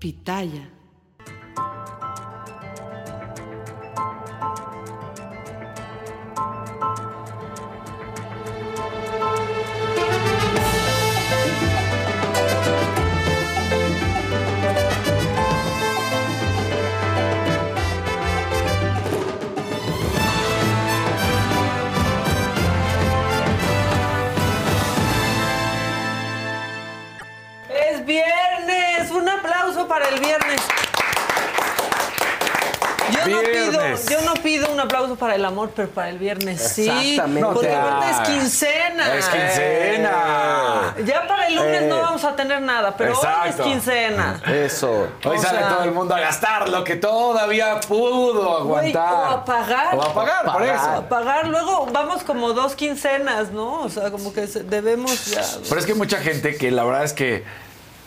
Pitaya. El viernes. Yo no, pido, yo no pido un aplauso para el amor, pero para el viernes sí. Exactamente. Porque No te ahorita es quincena. Es quincena. Ya para el lunes Eh. no vamos a tener nada, pero hoy es quincena. Eso. Hoy O sale sea- todo el mundo a gastar lo que todavía pudo aguantar. o a pagar. O a pagar, por pagar. eso. A pagar, luego vamos como dos quincenas, ¿no? O sea, como que debemos ya. Pero es que hay mucha gente que la verdad es que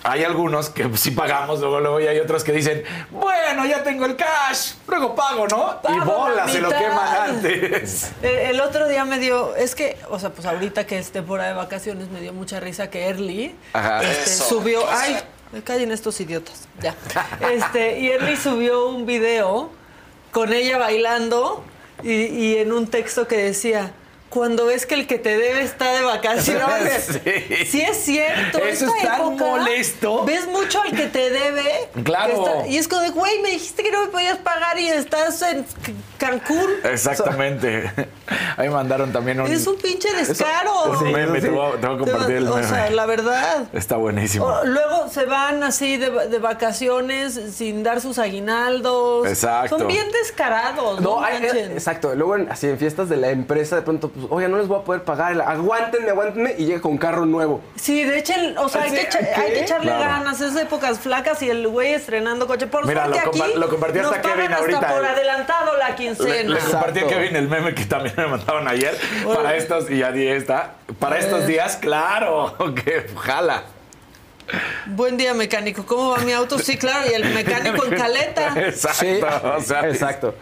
hay algunos que sí pagamos, luego, luego, y hay otros que dicen, bueno, ya tengo el cash, luego pago, ¿no? y Pago la bolas, se lo queman antes. El, el otro día me dio, es que, o sea, pues ahorita que es temporada de vacaciones me dio mucha risa que Early Ajá. este, subió, ay, me callen estos idiotas, ya. Este, y Early subió un video con ella bailando y, y en un texto que decía, cuando ves que el que te debe está de vacaciones. Sí. Sí es cierto. Eso esta es tan época, molesto. Ves mucho al que te debe. Claro. está- y es como de, güey, me dijiste que no me podías pagar y estás en Cancún. Exactamente. Ahí me mandaron también un, Es un pinche descaro. un meme, sí. te, voy a, te voy a compartir el o meme. sea, la verdad. Está buenísimo. O- luego se van así de, de vacaciones sin dar sus aguinaldos. Exacto. Son bien descarados. No, No, hay- manchen. exacto. Luego, en- así en fiestas de la empresa, de pronto, pues, oye, no les voy a poder pagar. Aguántenme, aguántenme. Y llega con carro nuevo. Sí, de hecho, o sea, hay, Sí, que, echa- ¿qué? hay que echarle Claro. ganas. Es épocas flacas y el güey estrenando coche. Por Mira, suerte lo compa- aquí lo compartió nos hasta Kevin hasta ahorita, por eh. adelantado la quincena. le compartí a. Kevin el meme que también me mandaron ayer. Para estos, y ya di esta. Para estos días, claro, que jala. Buen día, mecánico. ¿Cómo va mi auto? Sí, claro. Y el mecánico en caleta. Exacto. Sí, o sea, exacto.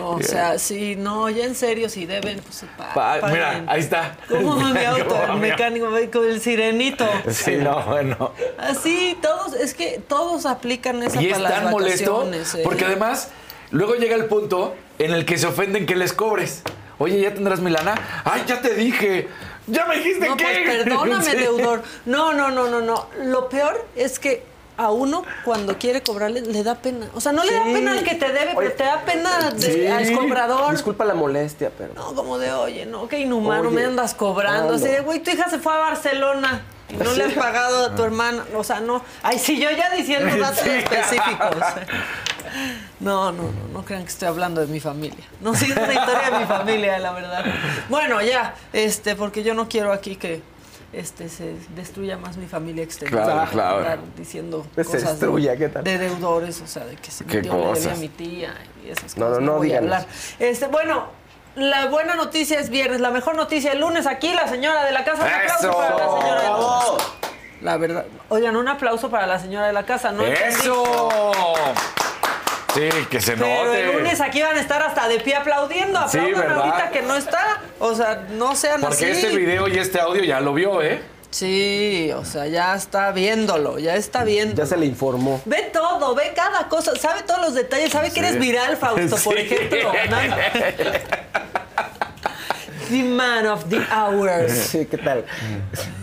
O sea, sí, no, ya en serio, si deben, pues se pa- pa- mira, ahí está. ¿Cómo va mi auto? ¿Cómo va El mecánico con el sirenito. Sí, no, bueno. Así, todos, es que todos aplican esa Y es para tan molesto ¿eh? porque además luego llega el punto en el que se ofenden que les cobres. Oye, ¿ya tendrás mi lana? ¡Ay, ya te dije! ¡Ya me dijiste No, que! pues perdóname, Sí. deudor. No, no, no, no, no. Lo peor es que a uno cuando quiere cobrarle le da pena. O sea, no le da pena al que te debe, Oye, pero te da pena de- sí. al cobrador. Disculpa la molestia, pero. No, como de, oye, no, qué inhumano, Oye, me andas cobrando. ando. Así de, güey, tu hija se fue a Barcelona y no le has pagado a tu hermana. O sea, no. Ay, sí, yo ya diciendo datos Sí. específicos. No, no, no, no crean que estoy hablando de mi familia. No, sí, es una historia de mi familia, la verdad. Bueno, ya, este, porque yo no quiero aquí que este se destruya más mi familia exterior. Claro, claro. Diciendo Que se cosas de- destruya, ¿qué tal? de deudores, o sea, de que se ¿Qué metió cosas? a mi tía y esas cosas. No, no, no voy a hablar. Este, bueno, la buena noticia es viernes, la mejor noticia el lunes aquí, la señora de la casa. Un aplauso ¡Eso! para la señora de la casa. La verdad. Oigan, un aplauso para la señora de la casa, ¿no? entendí. Sí, que se Pero note. el lunes aquí van a estar hasta de pie aplaudiendo. Sí, Aplaudan ¿verdad? ahorita que no está. O sea, no sean Porque así. este video y este audio ya lo vio, ¿eh? Sí, o sea, ya está viéndolo, ya está viendo. Ya se le informó. Ve todo, ve cada cosa, sabe todos los detalles, sabe que eres viral, Fausto, por Sí. ejemplo. ¿no? The man of the hours. Sí, ¿qué tal?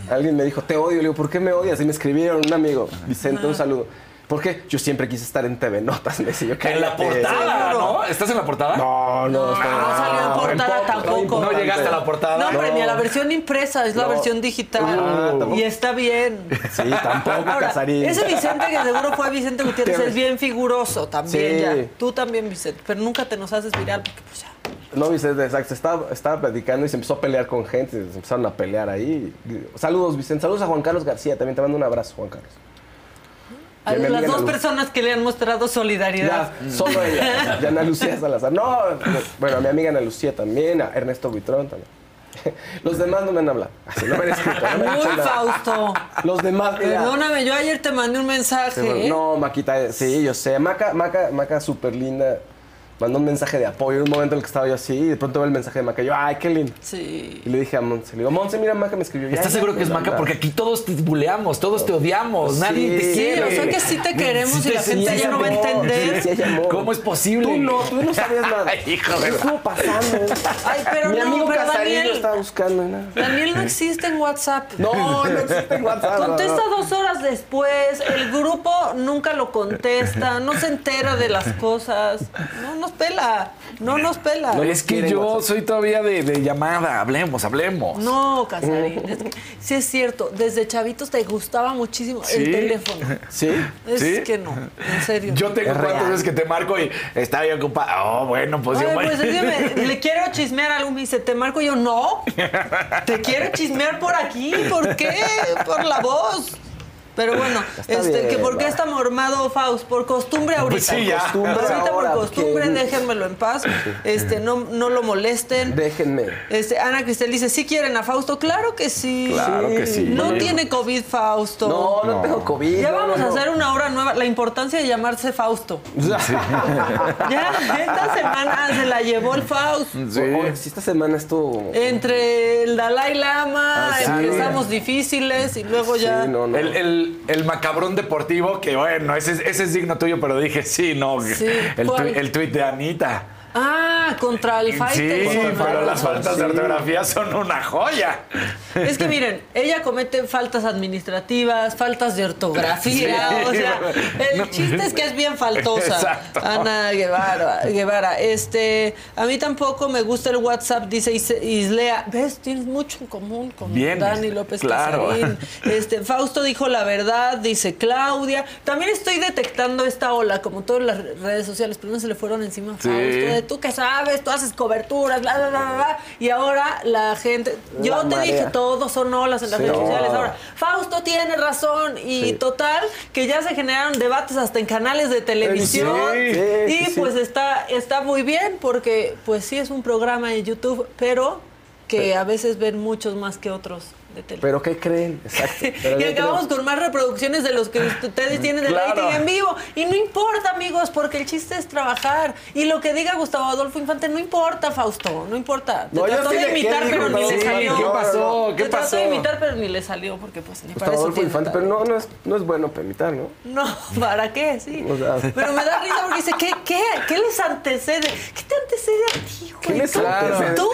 Alguien me dijo, te odio. Le digo, ¿por qué me odias? Y me escribieron un amigo, Vicente, un saludo. ¿Por qué? Yo siempre quise estar en TV Notas, me decía yo. En la portada. ¿no? ¿Estás en la portada? No, no, No, está- no salió en portada poco, tampoco. No llegaste a la portada. No, hombre, No. ni a la versión impresa, es la versión digital. Tampoco. y está bien. Sí, tampoco, Ahora, Casarín. ese Vicente que seguro fue Vicente Gutiérrez es bien figuroso también Sí. ya. Tú también, Vicente, pero nunca te nos haces viral porque pues ya. No, Vicente, exacto. Estaba, estaba platicando y se empezó a pelear con gente. Se empezaron a pelear ahí. Saludos, Vicente. Saludos a Juan Carlos García. También te mando un abrazo, Juan Carlos. A las dos Ana personas que le han mostrado solidaridad. Ya, solo ella. Y Ana Lucía Salazar. No, bueno, a mi amiga Ana Lucía también, a Ernesto Buitrón también. Los demás no me han hablado. Así, no me han escrito. No me han Muy nada. Fausto. Los demás, mira. Perdóname, yo ayer te mandé un mensaje. ¿eh? No, Maquita, sí, yo sé. Maca, Maca, Maca súper linda. Mandó un mensaje de apoyo en un momento en el que estaba yo así y de pronto veo el mensaje de Maca y yo, ay, qué lindo. Sí. Y le dije a Monse, le digo, Monse, mira, Maca me escribió. ¿Estás ya, seguro que es Maca? ya". Porque aquí todos te buleamos, todos te odiamos, Sí, nadie te sí, Sí, quiere. o sea que sí te queremos Sí y la sí, gente sí, ya no va a entender. ¿Cómo es posible? Tú no, tú no sabías nada. Hijo de ¿Qué la- estuvo pasando? Ay, pero Mi no, amigo pero Casarín Daniel- lo estaba buscando nada. Daniel no existe en WhatsApp. No, no existe en WhatsApp. no, Contesta no. dos horas después, el grupo nunca lo contesta, no se entera de las cosas, no nos pela, no nos pela. No, Es que yo WhatsApp. soy todavía de, de llamada, hablemos, hablemos. No, Casarín, es que sí es cierto, desde chavitos te gustaba muchísimo el teléfono. ¿Sí? Es ¿Sí? que no, en serio. Yo tengo Es cuántas veces que te marco y está bien ocupada. Oh, bueno, pues yo pues es que me- le quiero chismear algo, me dice, te marco Y yo, no, te quiero chismear por aquí, ¿por qué? Por la voz. Pero bueno, este, bien, que ¿por qué está mormado Faust? Por costumbre ahorita. Pues sí, ya. Costumbre Ahorita ahora, por costumbre, porque- déjenmelo en paz. Este, no, no lo molesten. Déjenme. Este, Ana Cristel dice, ¿sí quieren a Fausto? Claro que sí. Claro que sí. No Sí. tiene COVID, Fausto. No, no, tengo COVID. Ya no, vamos no, a no. hacer una hora nueva. La importancia de llamarse Fausto. Ya, esta semana se la llevó el Faust. Sí. Oye, si esta semana estuvo... Entre el Dalai Lama, Ah, sí. empezamos difíciles y luego ya. Sí, no, no. El, el, el macabrón deportivo, que bueno, ese, es- ese es digno tuyo, pero dije, sí, no. Sí, el, tui- el tuit de Anita. Ah, contra el Sí, fighter. pero las faltas de Sí. ortografía son una joya. Es que miren, ella comete faltas administrativas, faltas de ortografía, Sí. o sea, el chiste es que es bien faltosa. Exacto. Ana Guevara, Guevara, este, a mí tampoco me gusta el WhatsApp, dice Is- Islea. ¿Ves? Tienes mucho en común con Bien, Dani López claro. Casarín. Este, Fausto dijo la verdad, dice Claudia. También estoy detectando esta ola, como todas las redes sociales, pero no se le fueron encima a Sí. Fausto, tú que sabes, tú haces coberturas, bla, bla, bla, bla, bla. Y ahora la gente, yo La te dije marea. todos son olas en las Sí. redes sociales. Ahora, Fausto tiene razón. Y Sí. total, que ya se generaron debates hasta en canales de televisión. Sí, y pues está, está muy bien, porque pues sí es un programa de YouTube, pero que a veces ven muchos más que otros de televisión. ¿Pero qué creen? Exacto. Pero y ¿qué acabamos creen? con más reproducciones de los que ustedes tienen de Claro. rating en vivo. Y no importa, amigos, porque el chiste es trabajar. Y lo que diga Gustavo Adolfo Infante, no importa, Fausto, no importa. Te No, trató de le- ¿qué imitar, pero ni le salió. ¿Qué pasó? ¿Qué Te trató pasó? de imitar, pero ni le salió, porque pues ni para Gustavo Adolfo Infante, pero no, no, es, no es bueno para imitar, ¿no? No, ¿para qué? Sí. O sea- Pero me da risa porque dice, ¿qué, qué, qué les antecede? ¿Qué te antecede a ti, güey? ¿Qué les ¿Tú? antecede? ¿Tú?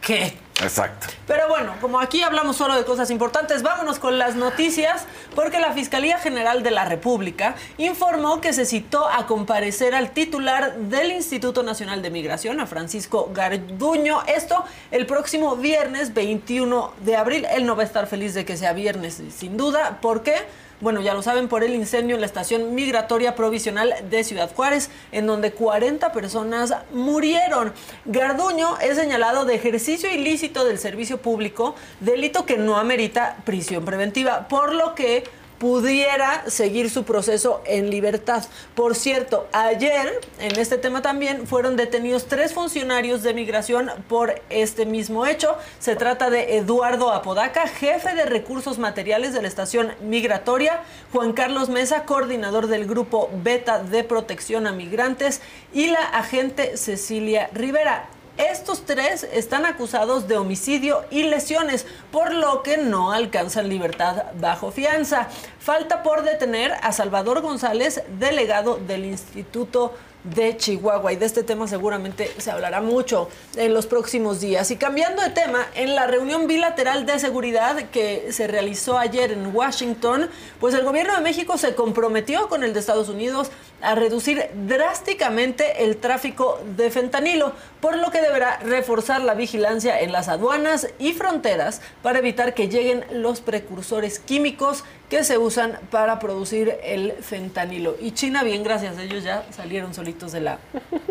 ¿Qué? Exacto. Pero bueno, como aquí hablamos solo de cosas importantes, vámonos con las noticias, porque la Fiscalía General de la República informó que se citó a comparecer al titular del Instituto Nacional de Migración, a Francisco Garduño, esto el próximo viernes 21 de abril. Él no va a estar feliz de que sea viernes, sin duda. ¿Por qué? Bueno, ya lo saben por el incendio en la estación migratoria provisional de Ciudad Juárez, en donde 40 personas murieron. Garduño es señalado de ejercicio ilícito del servicio público, delito que no amerita prisión preventiva, por lo que pudiera seguir su proceso en libertad. Por cierto, ayer en este tema también fueron detenidos tres funcionarios de migración por este mismo hecho. Se trata de Eduardo Apodaca, jefe de recursos materiales de la estación migratoria, Juan Carlos Mesa, coordinador del grupo Beta de protección a migrantes y la agente Cecilia Rivera. Estos tres están acusados de homicidio y lesiones, por lo que no alcanzan libertad bajo fianza. Falta por detener a Salvador González, delegado del Instituto de Chihuahua. Y de este tema seguramente se hablará mucho en los próximos días. Y cambiando de tema, en la reunión bilateral de seguridad que se realizó ayer en Washington, pues el gobierno de México se comprometió con el de Estados Unidos a reducir drásticamente el tráfico de fentanilo, por lo que deberá reforzar la vigilancia en las aduanas y fronteras para evitar que lleguen los precursores químicos que se usan para producir el fentanilo. Y China, bien, gracias a ellos ya salieron solitos de la,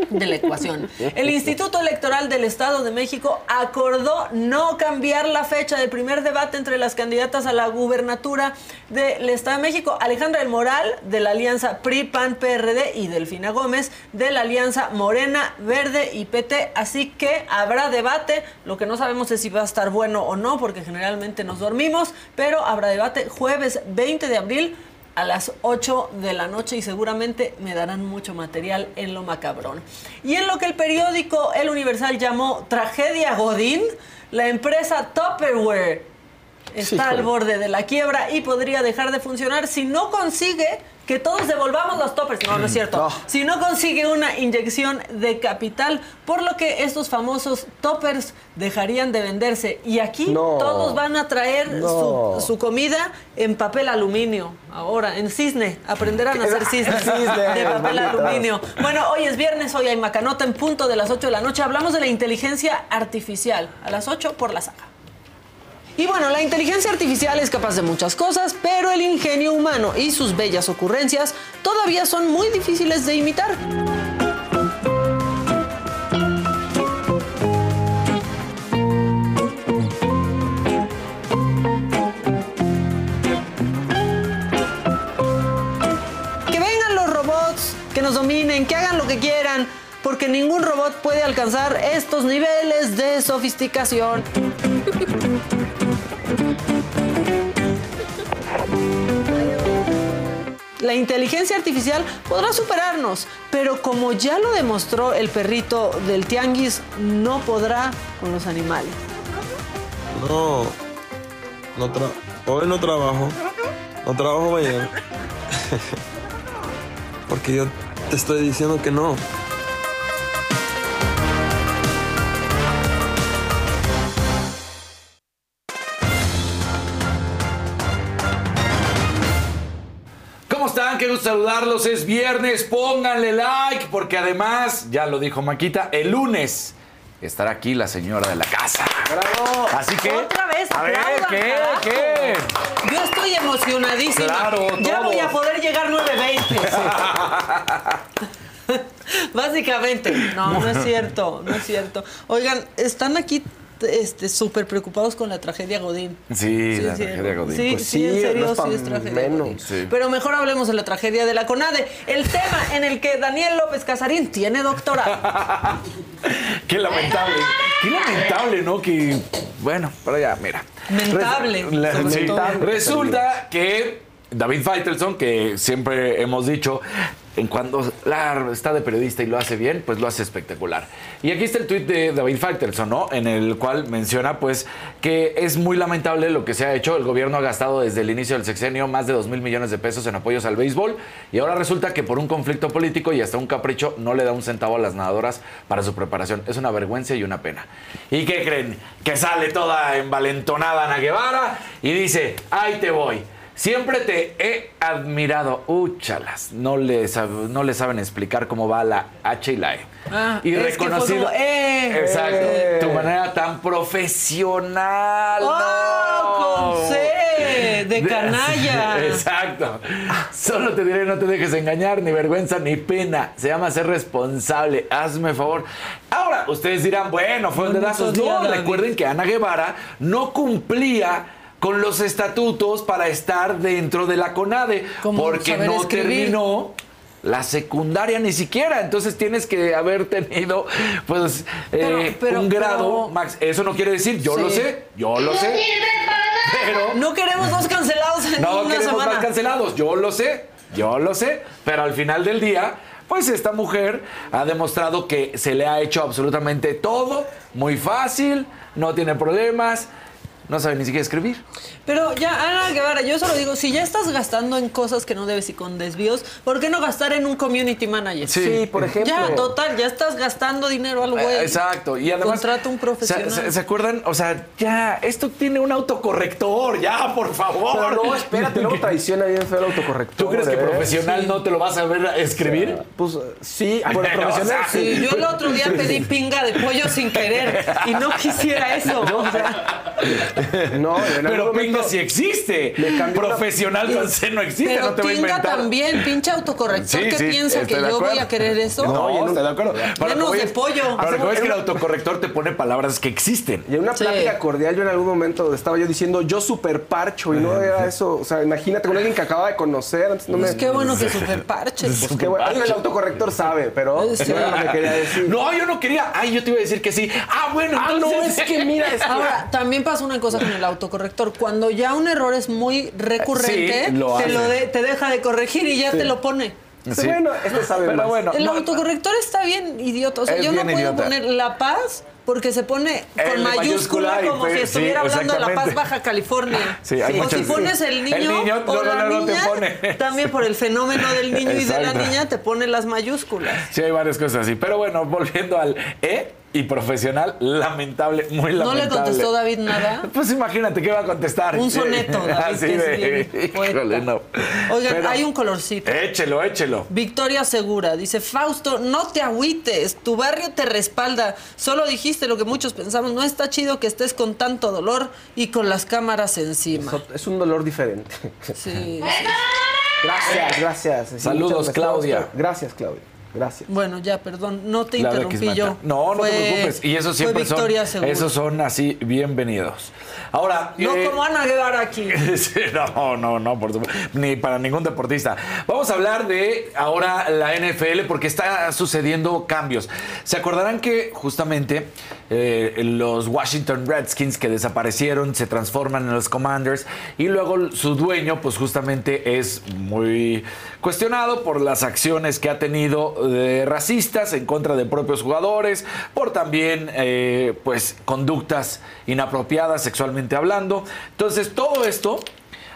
de la ecuación. El Instituto Electoral del Estado de México acordó no cambiar la fecha del primer debate entre las candidatas a la gubernatura del Estado de México. Alejandra del Moral, de la alianza PRI-PAN-PRD, y Delfina Gómez, de la alianza Morena, Verde y PT. Así que habrá debate. Lo que no sabemos es si va a estar bueno o no, porque generalmente nos dormimos, pero habrá debate jueves 20 de abril a las 8 de la noche y seguramente me darán mucho material en lo macabrón. Y en lo que el periódico El Universal llamó tragedia Godín, la empresa Tupperware está al borde de la quiebra y podría dejar de funcionar si no consigue que todos devolvamos los toppers. No, no es cierto. No. Si no consigue una inyección de capital, por lo que estos famosos toppers dejarían de venderse. Y aquí No. todos van a traer No. su, su comida en papel aluminio. Ahora, en cisne. Aprenderán a hacer cisne Cisne, de papel aluminio. Bueno, hoy es viernes, hoy hay macanota en punto de las 8 de la noche. Hablamos de la inteligencia artificial. A las 8 por la saga. Y bueno, la inteligencia artificial es capaz de muchas cosas, pero el ingenio humano y sus bellas ocurrencias todavía son muy difíciles de imitar. Que vengan los robots, que nos dominen, que hagan lo que quieran, porque ningún robot puede alcanzar estos niveles de sofisticación. La inteligencia artificial podrá superarnos, pero como ya lo demostró el perrito del tianguis, no podrá con los animales. No, no tra hoy no trabajo, no trabajo mañana. Porque yo te estoy diciendo que no. Gusto saludarlos. Es viernes, pónganle like, porque además, ya lo dijo Maquita, el lunes estará aquí la señora de la casa. ¡Bravo! Así que. Otra vez, A ver, aplaudan, ¿qué? carajo. ¿Qué? Yo estoy emocionadísima. Claro, ya todos. voy a poder llegar 9.20. Básicamente. No, no es cierto, no es cierto. Oigan, están aquí este súper preocupados con la tragedia Godín. Sí, la sí, tragedia Godín. Sí, Pues sí, sí, en serio, no es pa' sí es tragedia menos. Godín. Sí. Pero mejor hablemos de la tragedia de la CONADE, el tema en el que Daniel López Casarín tiene doctorado. Qué lamentable. Qué lamentable, ¿no? Que. Bueno, pero ya, mira. Mentable, Res- la- sobre sí. todo. Resulta que David Feitelson, que siempre hemos dicho, en cuando la- está de periodista y lo hace bien, pues lo hace espectacular. Y aquí está el tuit de David Feitelson, ¿no? En el cual menciona, pues, que es muy lamentable lo que se ha hecho. El gobierno ha gastado desde el inicio del sexenio más de 2 mil millones de pesos en apoyos al béisbol y ahora resulta que por un conflicto político y hasta un capricho no le da un centavo a las nadadoras para su preparación. Es una vergüenza y una pena. ¿Y qué creen? Que sale toda envalentonada Ana Guevara y dice, ahí te voy. Siempre te he admirado. Úchalas. No le, no le saben explicar cómo va la H y la E. Ah, y reconocido. como, ¡eh! Exacto. ¡Eh! Tu manera tan profesional. ¡Oh, ¡no! con C! De canalla. Exacto. Solo te diré, no te dejes engañar, ni vergüenza ni pena. Se llama ser responsable. Hazme favor. Ahora, ustedes dirán, bueno, fue un día, No, recuerden que Ana Guevara no cumplía con los estatutos para estar dentro de la CONADE porque no escribir. terminó la secundaria ni siquiera. Entonces tienes que haber tenido pues Pero- eh, pero- un grado pero- max. Eso no quiere decir, yo lo sé, yo lo sé. Pero No queremos dos cancelados en no una queremos semana. más cancelados, yo lo sé, yo lo sé, pero al final del día, pues esta mujer ha demostrado que se le ha hecho absolutamente todo, muy fácil, no tiene problemas, no sabe ni siquiera escribir. Pero ya, Ana Guevara, yo solo digo, si ya estás gastando en cosas que no debes y con desvíos, ¿por qué no gastar en un community manager? Sí. Sí, por ejemplo. Ya, total, ya estás gastando dinero al güey. Eh, Exacto, y además... Contrata un profesional. ¿se, se, se acuerdan? O sea, ya, esto tiene un autocorrector, ya, por favor. Pero no, espérate, luego traiciona bien feo el autocorrector. ¿Tú crees que ¿eh? profesional no te lo vas a ver a escribir? Pues sí, bueno, Bueno, profesional o sea, Sí, sí. yo el otro día pedí pinga de pollo sin querer y no quisiera eso. O sea, No, en algún Pero momento- pinga sí existe. le cambió la- Profesional con C no existe, pero no te voy a pinga inventar. también, pinche autocorrector Sí, que sí, piensa que de yo voy a querer eso. No, Oye, estoy de acuerdo. Lo que voy de es- pollo. Pero lo que voy es que el autocorrector te pone palabras que existen. Y en una Sí. plática cordial, yo en algún momento estaba yo diciendo yo super parcho y no era eso. O sea, imagínate con alguien que acaba de conocer. Antes no me. Pues qué bueno que super parches. Pues qué bueno. Oye, El autocorrector sabe, pero Sí. no era lo que quería decir. No, yo no quería. Ay, yo te iba a decir que sí. Ah, bueno, Ah, no, entonces. es que mira, es que- Ahora, también pasa una cosa. con el autocorrector. Cuando ya un error es muy recurrente, Sí, lo te, lo de- te deja de corregir y ya te lo pone. Sí. Bueno, este sabe Pero más. bueno, El no, autocorrector está bien idiota. O sea, yo no puedo idiota. poner La Paz porque se pone con El mayúscula, como si sí, estuviera hablando de La Paz. Baja California. Sí, hay o muchas- si pones el niño, El niño, o la niña, también por el fenómeno del niño y de la niña te pone las mayúsculas. Sí, hay varias cosas así. Pero bueno, volviendo al E y profesional, lamentable, muy ¿No lamentable. le contestó David nada? Pues imagínate qué va a contestar. Un soneto, David, Así que es de. bien poeta. Híjole, no. Oigan, Pero- hay un colorcito. Échelo, échelo. Victoria Segura dice, Fausto, no te agüites, tu barrio te respalda. Solo dijiste lo que muchos pensamos, no está chido que estés con tanto dolor y con las cámaras encima. Es un dolor diferente. Sí, sí. Gracias, gracias. Sí, Saludos. Claudia. Gracias, Claudia. Gracias. Bueno, ya, perdón, no te Claro, interrumpí yo. No, no Fue- te preocupes. Y eso siempre son. Segura. Esos son así, bienvenidos. Ahora. No eh, como Ana Guevara aquí. No, no, no, por supuesto. Ni para ningún deportista. Vamos a hablar de ahora la NFL porque está sucediendo cambios. Se acordarán que justamente eh, los Washington Redskins que desaparecieron se transforman en los Commanders y luego su dueño, pues justamente es muy cuestionado por las acciones que ha tenido racistas en contra de propios jugadores, por también, eh, pues, conductas inapropiadas sexualmente hablando. Entonces, todo esto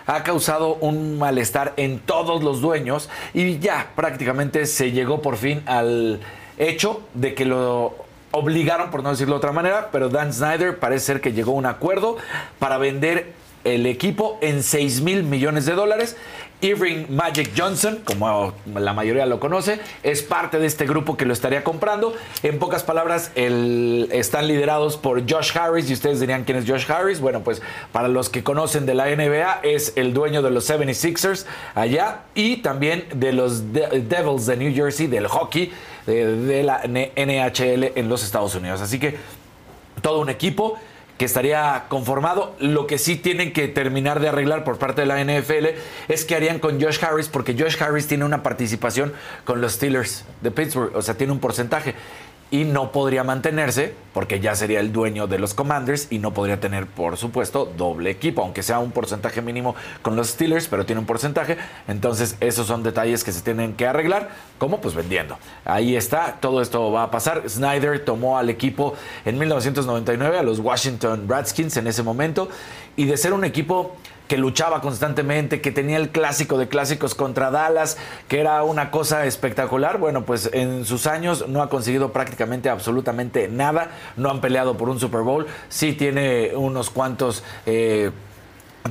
ha causado un malestar en todos los dueños y ya prácticamente se llegó por fin al hecho de que lo obligaron, por no decirlo de otra manera, pero Dan Snyder parece ser que llegó a un acuerdo para vender el equipo en 6 mil millones de dólares. Irving Magic Johnson, como la mayoría lo conoce, es parte de este grupo que lo estaría comprando. En pocas palabras, están liderados por Josh Harris. Y ustedes dirían quién es Josh Harris. Bueno, pues para los que conocen de la NBA, es el dueño de los 76ers allá y también de los De- Devils de New Jersey, del hockey de, la NHL en los Estados Unidos. Así que todo un equipo que estaría conformado. Lo que sí tienen que terminar de arreglar por parte de la NFL es que harían con Josh Harris, porque Josh Harris tiene una participación con los Steelers de Pittsburgh, o sea, tiene un porcentaje. Y no podría mantenerse porque ya sería el dueño de los Commanders y no podría tener, por supuesto, doble equipo, aunque sea un porcentaje mínimo con los Steelers, pero tiene un porcentaje. Entonces, esos son detalles que se tienen que arreglar, como pues vendiendo. Ahí está, todo esto va a pasar. Snyder tomó al equipo en 1999, a los Washington Redskins en ese momento, y de ser un equipo que luchaba constantemente, que tenía el clásico de clásicos contra Dallas, que era una cosa espectacular. Bueno, pues en sus años no ha conseguido prácticamente absolutamente nada, no han peleado por un Super Bowl, sí tiene unos cuantos eh,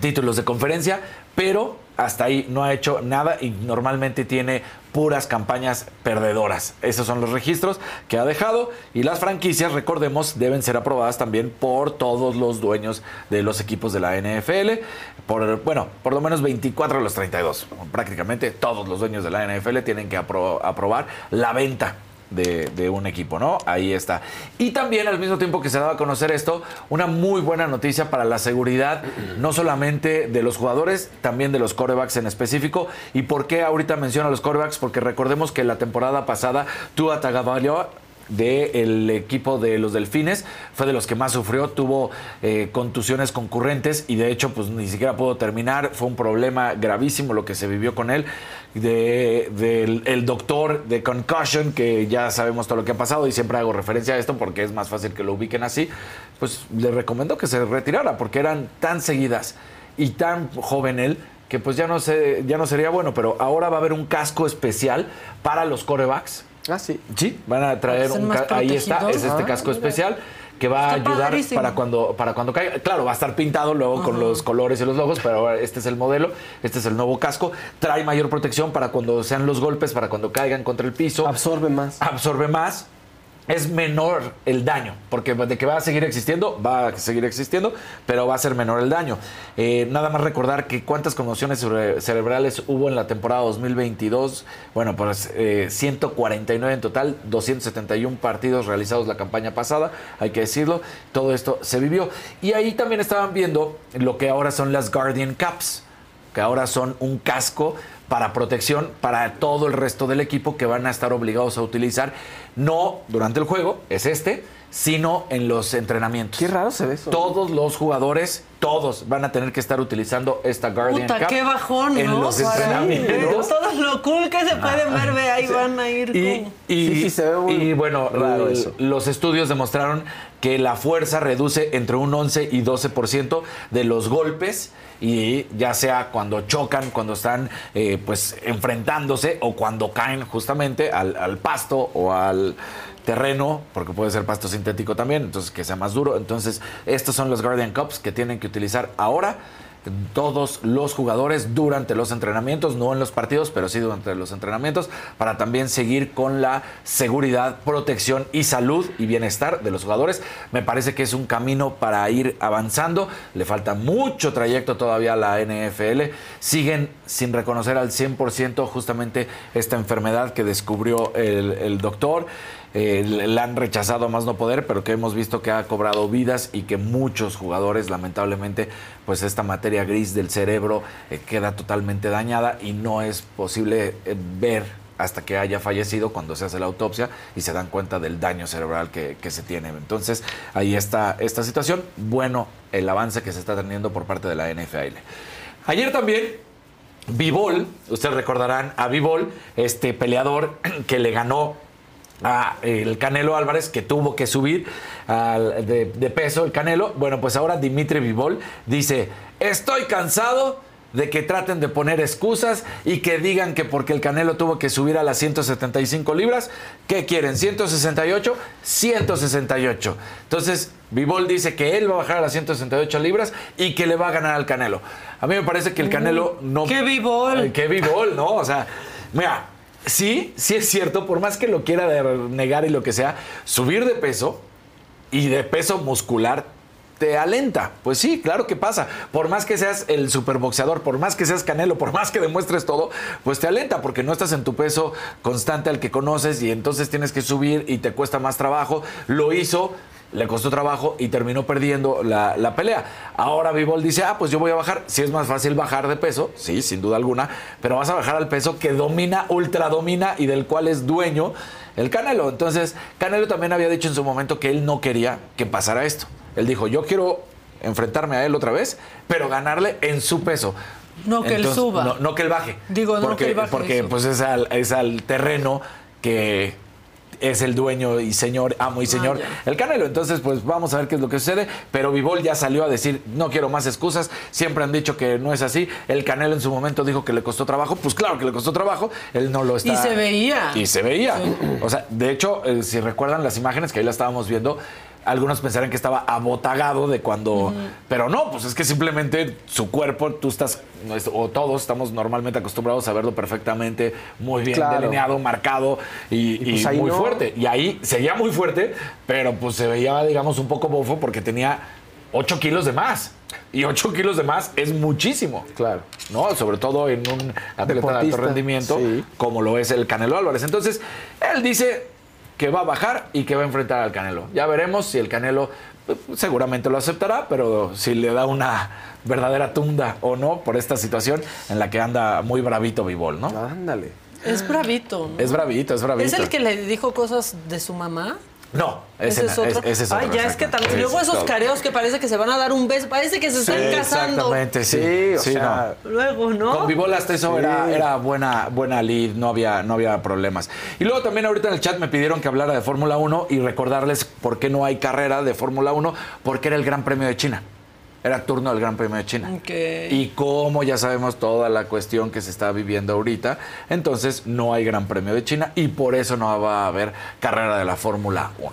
títulos de conferencia, pero hasta ahí no ha hecho nada y normalmente tiene puras campañas perdedoras. Esos son los registros que ha dejado y las franquicias, recordemos, deben ser aprobadas también por todos los dueños de los equipos de la NFL, por bueno, por lo menos 24 de los 32. Prácticamente todos los dueños de la NFL tienen que apro- aprobar la venta de, un equipo, ¿no? Ahí está. Y también al mismo tiempo que se daba a conocer esto, una muy buena noticia para la seguridad, no solamente de los jugadores, también de los corebacks en específico. ¿Y por qué ahorita menciono a los corebacks? Porque recordemos que la temporada pasada Tua Tagovailoa del equipo de los Delfines, fue de los que más sufrió, tuvo eh, contusiones concurrentes y de hecho pues ni siquiera pudo terminar, fue un problema gravísimo lo que se vivió con él, de, el doctor de concussion, que ya sabemos todo lo que ha pasado y siempre hago referencia a esto porque es más fácil que lo ubiquen así, pues le recomendó que se retirara porque eran tan seguidas y tan joven él que pues ya no, sé, ya no sería bueno, pero ahora va a haber un casco especial para los corebacks. Ah, sí. Sí, van a traer ¿Para ser un ahí está, es este Ah, casco mira. especial que va a ayudar padrísimo. para cuando para cuando caiga. Claro, va a estar pintado luego con los colores y los logos, pero ahora este es el modelo, este es el nuevo casco, trae mayor protección para cuando sean los golpes, para cuando caigan contra el piso, Absorbe más. absorbe más. Es menor el daño, porque de que va a seguir existiendo, va a seguir existiendo, pero va a ser menor el daño. Eh, nada más recordar que cuántas conmociones cere- cerebrales hubo en la temporada 2022. Bueno, pues eh, 149 en total, 271 partidos realizados la campaña pasada, hay que decirlo. Todo esto se vivió. Y ahí también estaban viendo lo que ahora son las Guardian Caps que ahora son un casco para protección para todo el resto del equipo que van a estar obligados a utilizar, no durante el juego, es este, sino en los entrenamientos. Qué raro se ve eso. Todos los jugadores, todos van a tener que estar utilizando esta Guardian Puta, Cup qué bajón, en ¿no? los entrenamientos. Todo lo cool que se puede ver, ve, ahí van a ir Y, y- Sí, sí, se ve muy y bueno, raro eso. los estudios demostraron que la fuerza reduce entre un 11 y 12% de los golpes y ya sea cuando chocan, cuando están eh, pues enfrentándose o cuando caen justamente al, al pasto o al terreno, porque puede ser pasto sintético también, entonces que sea más duro. Entonces, estos son los Guardian Cups que tienen que utilizar ahora todos los jugadores durante los entrenamientos, no en los partidos, pero sí durante los entrenamientos, para también seguir con la seguridad, protección y salud y bienestar de los jugadores. Me parece que es un camino para ir avanzando. Le falta mucho trayecto todavía a la NFL. Siguen sin reconocer al 100% justamente esta enfermedad que descubrió el, el doctor. Eh, la han rechazado a más no poder, pero que hemos visto que ha cobrado vidas y que muchos jugadores, lamentablemente, pues esta materia gris del cerebro eh, queda totalmente dañada y no es posible eh, ver hasta que haya fallecido cuando se hace la autopsia y se dan cuenta del daño cerebral que, se tiene. Entonces, ahí está esta situación. Bueno, el avance que se está teniendo por parte de la NFL. Ayer también Vivol, ustedes recordarán a Vivol, este peleador que le ganó a el Canelo Álvarez, que tuvo que subir al- de, de peso el Canelo. Bueno, pues ahora Dimitri Vivol dice, estoy cansado de que traten de poner excusas y que digan que porque el Canelo tuvo que subir a las 175 libras, ¿qué quieren? ¿168? 168. Entonces, Vivol dice que él va a bajar a las 168 libras y que le va a ganar al Canelo. A mí me parece que el Canelo no... ¡Qué Bivol! Ay, ¡Qué Bivol, ¿no? O sea, mira, sí, sí es cierto, por más que lo quiera negar y lo que sea, subir de peso y de peso muscular te alenta. Pues sí, claro que pasa. Por más que seas el superboxeador, por más que seas Canelo, por más que demuestres todo, pues te alenta porque no estás en tu peso constante al que conoces y entonces tienes que subir y te cuesta más trabajo. Lo hizo. Le costó trabajo y terminó perdiendo la, la pelea. Ahora Vivol dice, ah, pues yo voy a bajar. Si es más fácil bajar de peso, sí, sin duda alguna, pero vas a bajar al peso que domina, ultra domina y del cual es dueño el Canelo. Entonces, Canelo también había dicho en su momento que él no quería que pasara esto. Él dijo, yo quiero enfrentarme a él otra vez, pero ganarle en su peso. No que él suba. No, no que él baje. Digo, no porque, que él baje, Porque pues es al, es al terreno que es el dueño y señor, amo y señor, Ah, el Canelo. Entonces, pues vamos a ver qué es lo que sucede. Pero Vivol ya salió a decir, no quiero más excusas. Siempre han dicho que no es así. El Canelo en su momento dijo que le costó trabajo. Pues claro que le costó trabajo. Él no lo está. Y se veía. Y se veía. O sea, de hecho, eh, si recuerdan las imágenes que ahí la estábamos viendo, algunos pensarán que estaba abotagado de cuando. Pero no, pues es que simplemente su cuerpo, tú estás, o todos estamos normalmente acostumbrados a verlo perfectamente, muy bien Claro. delineado, marcado y, Y pues y muy no. fuerte. Y ahí seguía muy fuerte, pero pues se veía, digamos, un poco bofo porque tenía 8 kilos de más. Y 8 kilos de más es muchísimo. Claro. ¿no? Sobre todo en un atleta de alto rendimiento sí. como lo es el Canelo Álvarez. Entonces, él dice que va a bajar y que va a enfrentar al Canelo. Ya veremos si el Canelo pues, seguramente lo aceptará, pero si le da una verdadera tunda o no por esta situación en la que anda muy bravito Vivol, ¿no? Ándale. Es bravito, ¿no? Es bravito, es bravito. ¿Es el que le dijo cosas de su mamá? No, ese, Ese es otro. ese es Ay, otro, ya es que también. Luego esos todo. careos que parece que se van a dar un beso. Parece que se están Sí, casando. Exactamente, sí. Sí, o Sí, sea, no. Luego, ¿no? Con Vivol hasta eso Sí. era, era buena, buena lead, no había, no había problemas. Y luego también ahorita en el chat me pidieron que hablara de Fórmula 1 y recordarles por qué no hay carrera de Fórmula 1, porque era el Gran Premio de China. Era turno del Gran Premio de China. Y como ya sabemos toda la cuestión que se está viviendo ahorita, entonces no hay Gran Premio de China y por eso no va a haber carrera de la Fórmula 1.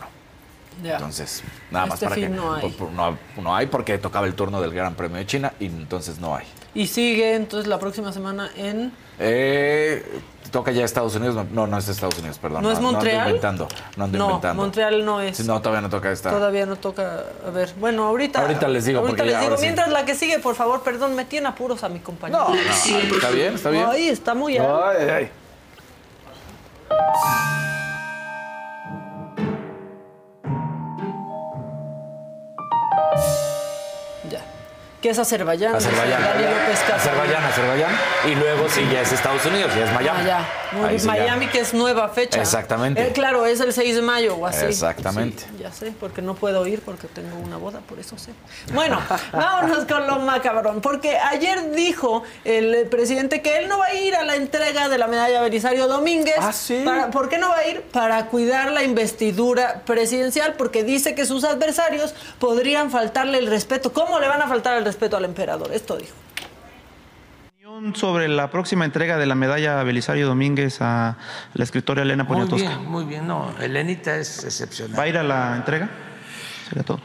Ya. Entonces, nada más Este para que no hay. por- por- no, no hay porque tocaba el turno del Gran Premio de China y entonces no hay. Y sigue entonces la próxima semana en. Eh, toca ya Estados Unidos. No, no, es Estados Unidos, perdón. ¿No es ando Montreal? inventando. No ando no, inventando. Montreal no es. Sí, no, todavía no toca esta. Todavía no toca. A ver, bueno, ahorita. Ahorita les digo, Ahorita porque les ya digo. ahora sí. Mientras la que sigue, por favor, perdón, me tiene apuros a mi compañero. No, no, está bien, está bien. Ay, está muy alto. Ay, ay. Que es Azerbaiyán. Azerbaiyán. Azerbaiyán, Azerbaiyán. Y luego sí ya es Estados Unidos, ya es Miami. Ahí ya. Miami, que es nueva fecha. Exactamente. Eh, claro, es el 6 de mayo o así. Exactamente. Sí, ya sé, porque no puedo ir porque tengo una boda, por eso sé. Bueno, vámonos con lo macabrón. Porque ayer dijo el presidente que él no va a ir a la entrega de la medalla Belisario Domínguez. Ah, ¿sí? Para- ¿Por qué no va a ir? Para cuidar la investidura presidencial, porque dice que sus adversarios podrían faltarle el respeto. ¿Cómo le van a faltar el respeto al emperador? Esto dijo. Sobre la próxima entrega de la medalla Belisario Domínguez a la escritora Elena Muy Poniatowska. bien, muy bien. No, Elenita es excepcional. ¿Va a ir a la entrega? Sería todo.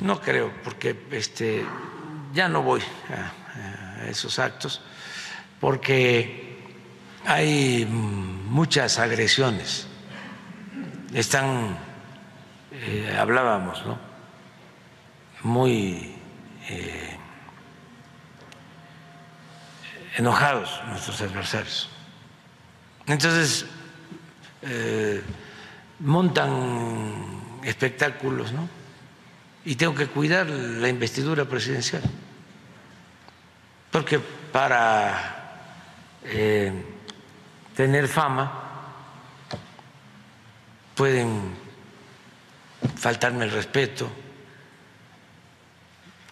No creo, porque este, ya no voy a, a esos actos, porque hay muchas agresiones. Están, eh, hablábamos, ¿no? Muy eh, enojados nuestros adversarios. Entonces, eh, montan espectáculos, ¿no? y tengo que cuidar la investidura presidencial. Porque para eh, tener fama pueden faltarme el respeto,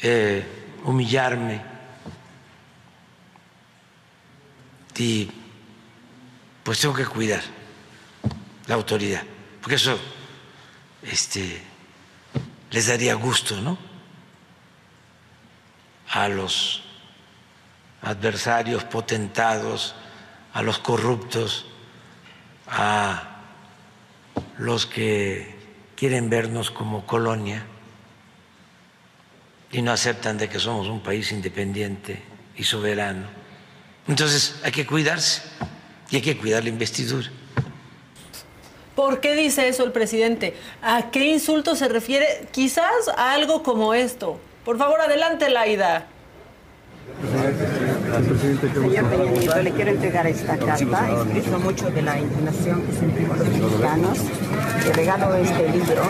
eh, humillarme y pues tengo que cuidar la autoridad, porque eso este, les daría gusto, ¿no? A los adversarios potentados, a los corruptos, a los que quieren vernos como colonia y no aceptan de que somos un país independiente y soberano. Entonces hay que cuidarse y hay que cuidar la investidura. ¿Por qué dice eso el presidente? ¿A qué insulto se refiere? Quizás a algo como esto. Por favor, adelante, Laida. Señor Peña Nieto, le quiero entregar esta carta. Expreso mucho de la indignación que sentimos los mexicanos. Le regalo este libro.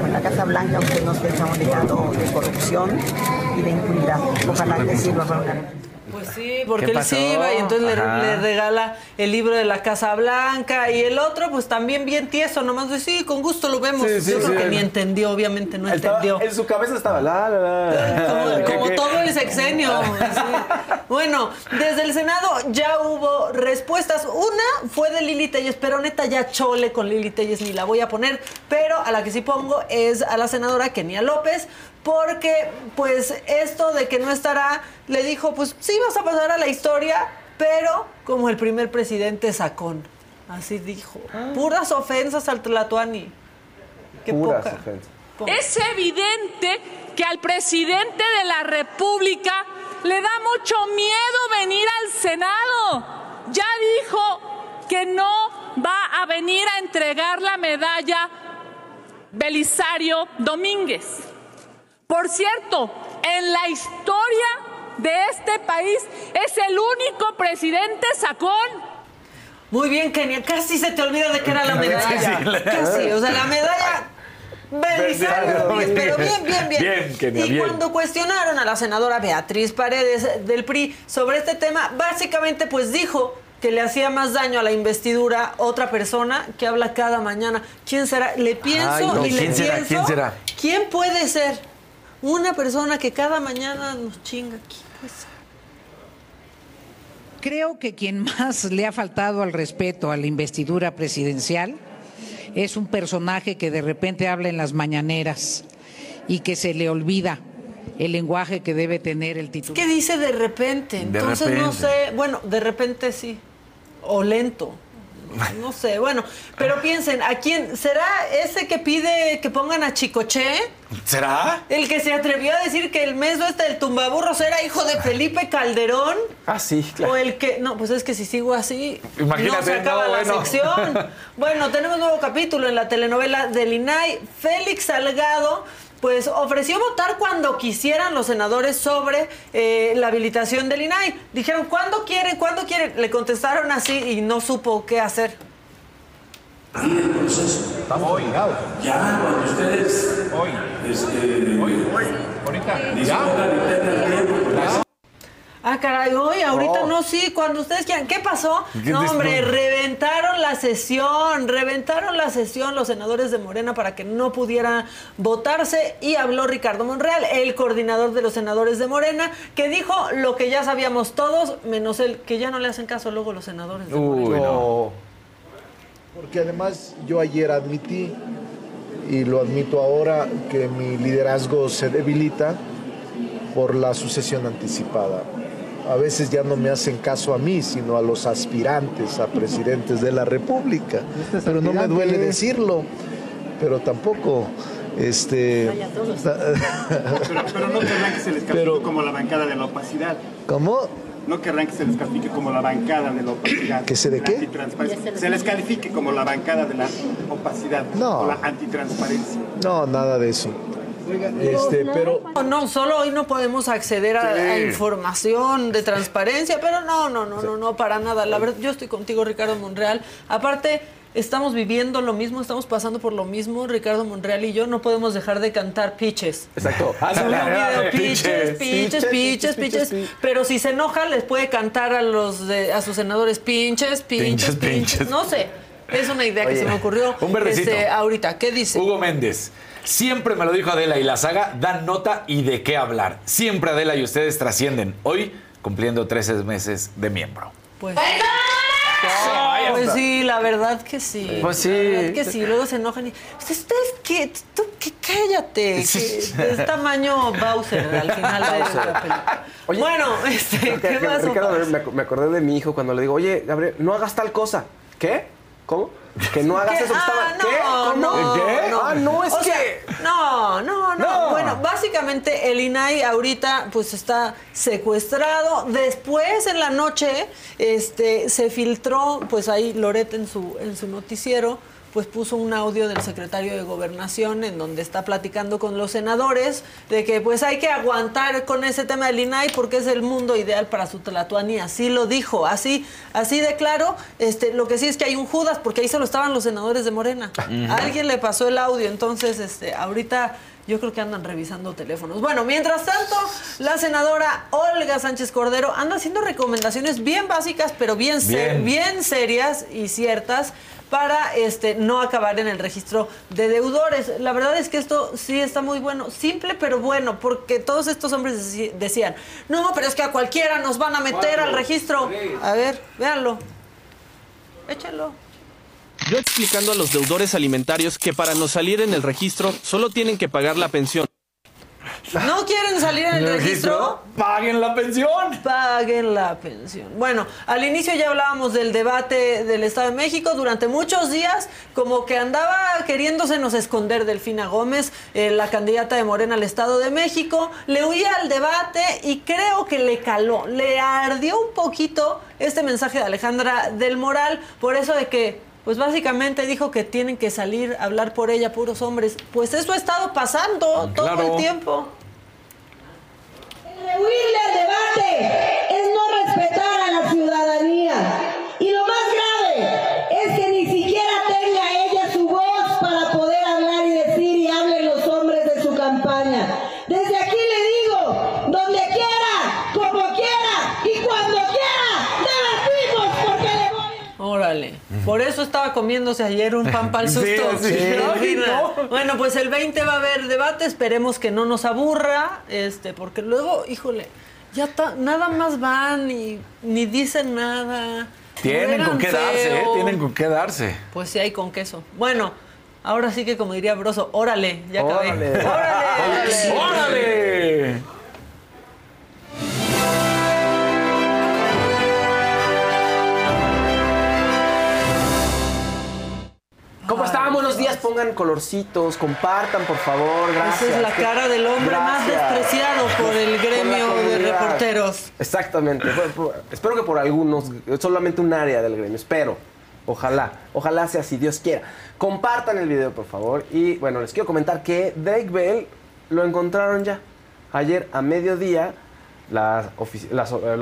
Con la Casa Blanca usted nos deja un legado de corrupción y de impunidad. Ojalá que sirva para. Pues sí, porque ¿Qué él sí iba y entonces le, regala el libro de la Casa Blanca y el otro, pues también bien tieso, nomás dice, sí, con gusto lo vemos. Sí, sí, Yo creo sí. que ni entendió, obviamente no Estaba- entendió. en su cabeza estaba la, la, la. Como, como ¿Qué- qué? todo el sexenio. sí. Bueno, desde el Senado ya hubo respuestas. Una fue de Lili Telles, pero neta ya chole con Lili Telles, ni la voy a poner. Pero a la que sí pongo es a la senadora Kenia López, porque pues esto de que no estará, le dijo, pues sí vas a pasar a la historia, pero como el primer presidente sacón. Así dijo. Puras ofensas al Tlatuani. Qué Puras poca. ofensas. poca. Es evidente que al presidente de la República le da mucho miedo venir al Senado. Ya dijo que no va a venir a entregar la medalla Belisario Domínguez. Por cierto, en la historia de este país es el único presidente sacón. Muy bien, Kenia. Casi se te olvida de que era la medalla. Casi. O sea, la medalla. Belisario Domínguez, pero bien, bien, bien. Bien, Kenia, y bien. cuando cuestionaron a la senadora Beatriz Paredes del PRI sobre este tema, básicamente pues dijo que le hacía más daño a la investidura otra persona que habla cada mañana. ¿Quién será? Le pienso Ay, no, y le ¿quién será? pienso. ¿Quién será? ¿Quién puede ser? Una persona que cada mañana nos chinga. ¿Quién puede ser? Creo que quien más le ha faltado al respeto a la investidura presidencial es un personaje que de repente habla en las mañaneras y que se le olvida el lenguaje que debe tener el titular. ¿Qué dice de repente? De Entonces no sé, bueno, de repente sí. O lento. No sé, bueno, pero piensen, ¿a quién será ese que pide que pongan a Chicoche? ¿Será? El que se atrevió a decir que el mes este del tumbaburros era hijo de Felipe Calderón. Ah, sí, O claro. el que. No, pues es que si sigo así. Imagínate, no se acaba no, la bueno. sección. Bueno, tenemos nuevo capítulo en la telenovela del INAI. Félix Salgado. Pues ofreció votar cuando quisieran los senadores sobre eh, la habilitación del INAI. Dijeron, ¿cuándo quieren? ¿Cuándo quieren? Le contestaron así y no supo qué hacer. y el proceso. Estamos hoy, Ya, cuando ustedes. Hoy. Este, Hoy. Ahorita. dispongan y tengan tiempo, pues, Ah, caray, hoy, ahorita No. no, sí, cuando ustedes quieran. ¿Qué pasó? ¿Qué No, hombre, no? reventaron la sesión, reventaron la sesión los senadores de Morena para que no pudiera votarse y habló Ricardo Monreal, el coordinador de los senadores de Morena, que dijo lo que ya sabíamos todos, menos el que ya no le hacen caso luego los senadores de Morena. Uy. No. Porque además yo ayer admití, y lo admito ahora, que mi liderazgo se debilita por la sucesión anticipada. A veces ya no me hacen caso a mí, sino a los aspirantes a presidentes de la República. Pero no me duele decirlo, pero tampoco... Este, Pero, pero no querrán que se les califique Pero- como la bancada de la opacidad. ¿Cómo? No querrán que se les califique como la bancada de la opacidad. ¿Que se de qué? Se les califique como la bancada de la opacidad. No. O la antitransparencia. No, nada de eso. Este, pero No, no, solo hoy no podemos acceder a, a información de transparencia, pero no, no, no, no, no, para nada. La verdad, yo estoy contigo, Ricardo Monreal. Aparte, estamos viviendo lo mismo, estamos pasando por lo mismo, Ricardo Monreal y yo. No podemos dejar de cantar pitches. Exacto. Subió un video, pitches, Pitches, pitches, pitches, pitches, Pero si se enoja, les puede cantar a los de, a sus senadores pinches, pinches, Pinches. No sé. Es una idea que se me ocurrió un verdecito. este, ahorita. ¿Qué dice? Hugo Méndez. Siempre me lo dijo Adela y la saga dan nota y de qué hablar. Siempre Adela y ustedes trascienden. Hoy cumpliendo 13 meses de miembro. Pues, pues sí, la verdad que sí. Pues sí. La verdad que sí. Luego se enojan y. ¿Ustedes qué? ¿Tú qué? Cállate. Sí. que es tamaño Bowser al final de la película. Oye, bueno, este, ¿qué pasó? Ricardo, me acordé de mi hijo cuando le digo, oye, Gabriel, no hagas tal cosa. ¿Qué? ¿Cómo? Que no hagas ¿Qué? eso que estaba. Ah, ¿Qué? no, ¿Cómo? no, ¿Qué? no. Ah, no, es O que. sea, no, no, no, No. Bueno, básicamente el INAI ahorita pues está secuestrado. Después en la noche este, se filtró, pues ahí Loret en su, en su noticiero pues puso un audio del secretario de Gobernación en donde está platicando con los senadores de que pues hay que aguantar con ese tema del INAI porque es el mundo ideal para su Tlatuani. Así lo dijo, así, así de claro. Este, lo que sí es que hay un Judas porque ahí solo estaban los senadores de Morena. Alguien le pasó el audio, entonces este, ahorita yo creo que andan revisando teléfonos. Bueno, mientras tanto, la senadora Olga Sánchez Cordero anda haciendo recomendaciones bien básicas, pero bien, se- Bien. bien serias y ciertas para este no acabar en el registro de deudores. La verdad es que esto sí está muy bueno, simple pero bueno, porque todos estos hombres decían, no, pero es que a cualquiera nos van a meter al registro. A ver, véanlo. Échalo. Yo explicando a los deudores alimentarios que para no salir en el registro solo tienen que pagar la pensión. ¿No quieren salir en el registro? ¡Paguen la pensión! Paguen la pensión. Bueno, al inicio ya hablábamos del debate del Estado de México. Durante muchos días, como que andaba queriéndosenos esconder Delfina Gómez, eh, la candidata de Morena al Estado de México. Le huía al debate y creo que le caló, le ardió un poquito este mensaje de Alejandra del Moral, por eso de que pues básicamente dijo que tienen que salir a hablar por ella puros hombres. Pues eso ha estado pasando todo Claro. el tiempo. Siquiera tenga Por eso estaba comiéndose ayer un pan para el Sí, susto. sí. Ay, no. Bueno, pues el 20 va a haber debate. Esperemos que no nos aburra. Este, porque luego, híjole, ya ta- nada más van y ni dicen nada. Tienen con qué darse, ¿eh? Tienen con qué darse. Pues sí hay con queso. Bueno, ahora sí que como diría Broso, órale, ya acabé. Órale. órale. ¡Órale! ¿Cómo están? Buenos días. Pongan colorcitos, compartan, por favor. Gracias. Esa es la cara del hombre más despreciado por el Por gremio de reporteros. Exactamente. Espero que por algunos, solamente un área del gremio. Espero. Ojalá. Ojalá sea si Dios quiera. Compartan el video, por favor. Y bueno, les quiero comentar que Drake Bell lo encontraron ya. Ayer a mediodía la,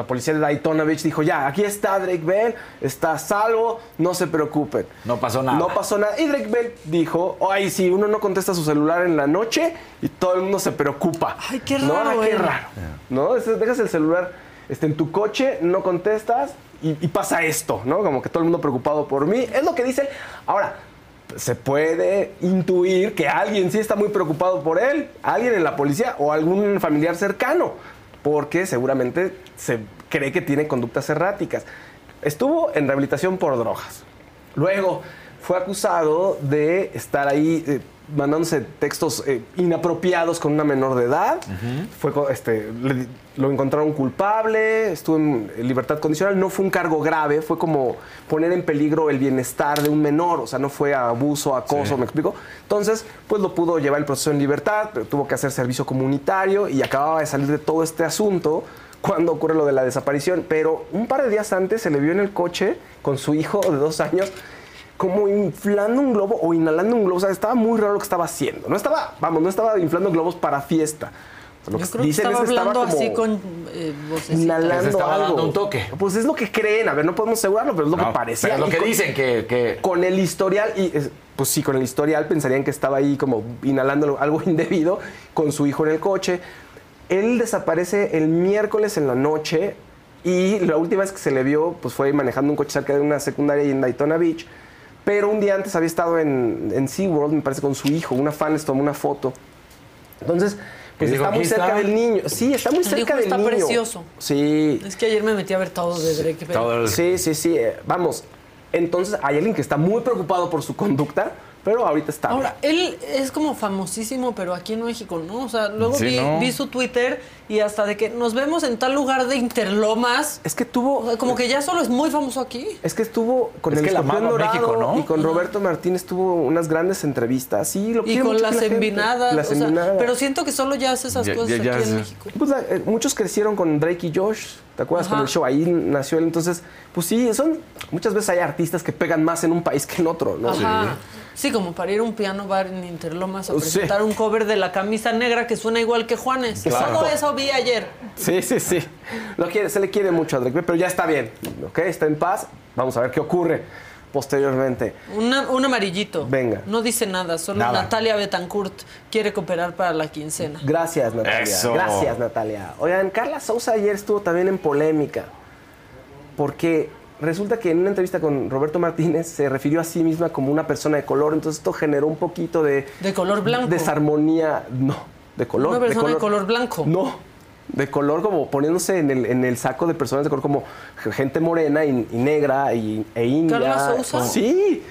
policía de Daytona Beach dijo, ya, aquí está Drake Bell, está a salvo, no se preocupen. No pasó nada. No pasó nada. Y Drake Bell dijo, ay, sí, uno no contesta su celular en la noche y todo el mundo se preocupa. Ay, qué ¿No? raro, Ah, qué eh. raro. ¿No? Es- Dejas el celular este, en tu coche, no contestas y, y pasa esto, ¿no? Como que todo el mundo preocupado por mí. Es lo que dicen. Ahora, se puede intuir que alguien sí está muy preocupado por él, alguien en la policía o algún familiar cercano, porque seguramente se cree que tiene conductas erráticas. Estuvo en rehabilitación por drogas. Luego fue acusado de estar ahí eh, mandándose textos eh, inapropiados con una menor de edad. Fue, este, le- lo encontraron culpable, estuvo en libertad condicional. No fue un cargo grave, fue como poner en peligro el bienestar de un menor. O sea, no fue abuso, acoso, Sí. ¿me explico? Entonces, pues lo pudo llevar el proceso en libertad, pero tuvo que hacer servicio comunitario y acababa de salir de todo este asunto cuando ocurre lo de la desaparición. Pero un par de días antes se le vio en el coche con su hijo de dos años como inflando un globo o inhalando un globo. O sea, estaba muy raro lo que estaba haciendo. No estaba, vamos, no estaba inflando globos para fiesta. Lo Yo creo que dicen estaba es que estaba hablando como así con eh, inhalando estaba algo. dando un toque. Pues es lo que creen, a ver, no podemos asegurarlo, pero es lo No, que parecía. pero lo Y que con- dicen que, que- Con el historial, y es- pues sí, con el historial pensarían que estaba ahí como inhalando algo indebido con su hijo en el coche. Él desaparece el miércoles en la noche y la última vez que se le vio pues fue manejando un coche cerca de una secundaria ahí en Daytona Beach. Pero un día antes había estado en, en SeaWorld, me parece, con su hijo. Una fan les tomó una foto. Entonces, pues dijo, está muy "Aquí cerca está". del niño. Sí, está muy cerca del está niño. precioso. Sí. Es que ayer me metí a ver todo de Drake todo el- Sí, sí, sí. eh, Vamos, entonces hay alguien que está muy preocupado por su conducta, pero ahorita está. Ahora, él es como famosísimo, pero aquí en México, ¿no? O sea, luego Sí, vi, ¿no? vi su Twitter y hasta de que nos vemos en tal lugar de Interlomas. Es que tuvo. O sea, como que ya solo es muy famoso aquí. Es que estuvo con Es el que la Dorado México, ¿no? y con Roberto Martínez tuvo unas grandes entrevistas. Sí, lo Y con las la envinadas. Las o sea, envinadas. pero siento que solo ya hace esas Ya- cosas ya- ya aquí en. México. Pues, la- eh, muchos crecieron con Drake y Josh, ¿te acuerdas? Con el show, ahí nació él. Entonces, pues sí, son. Muchas veces hay artistas que pegan más en un país que en otro, ¿no? Ajá. Sí, como para ir a un piano bar en Interlomas a Sí. presentar un cover de la camisa negra que suena igual que Juanes. Exacto. Todo eso vi ayer. Sí, sí, sí. Lo quiere, se le quiere mucho a Drake, pero ya está bien, ¿ok? Está en paz. Vamos a ver qué ocurre posteriormente. Una- un amarillito. Venga. No dice nada, solo Nada. Natalia Betancourt quiere cooperar para la quincena. Gracias, Natalia. Eso. Gracias, Natalia. Oigan, Carla Sousa ayer estuvo también en polémica. Porque resulta que en una entrevista con Roberto Martínez se refirió a sí misma como una persona de color. Entonces esto generó un poquito de. De color blanco. Desarmonía. No, de color. Una persona de color blanco. No. De color como poniéndose en el, en el saco de personas de color como gente morena y, y negra y, e india. ¿Carla Sousa? Sí.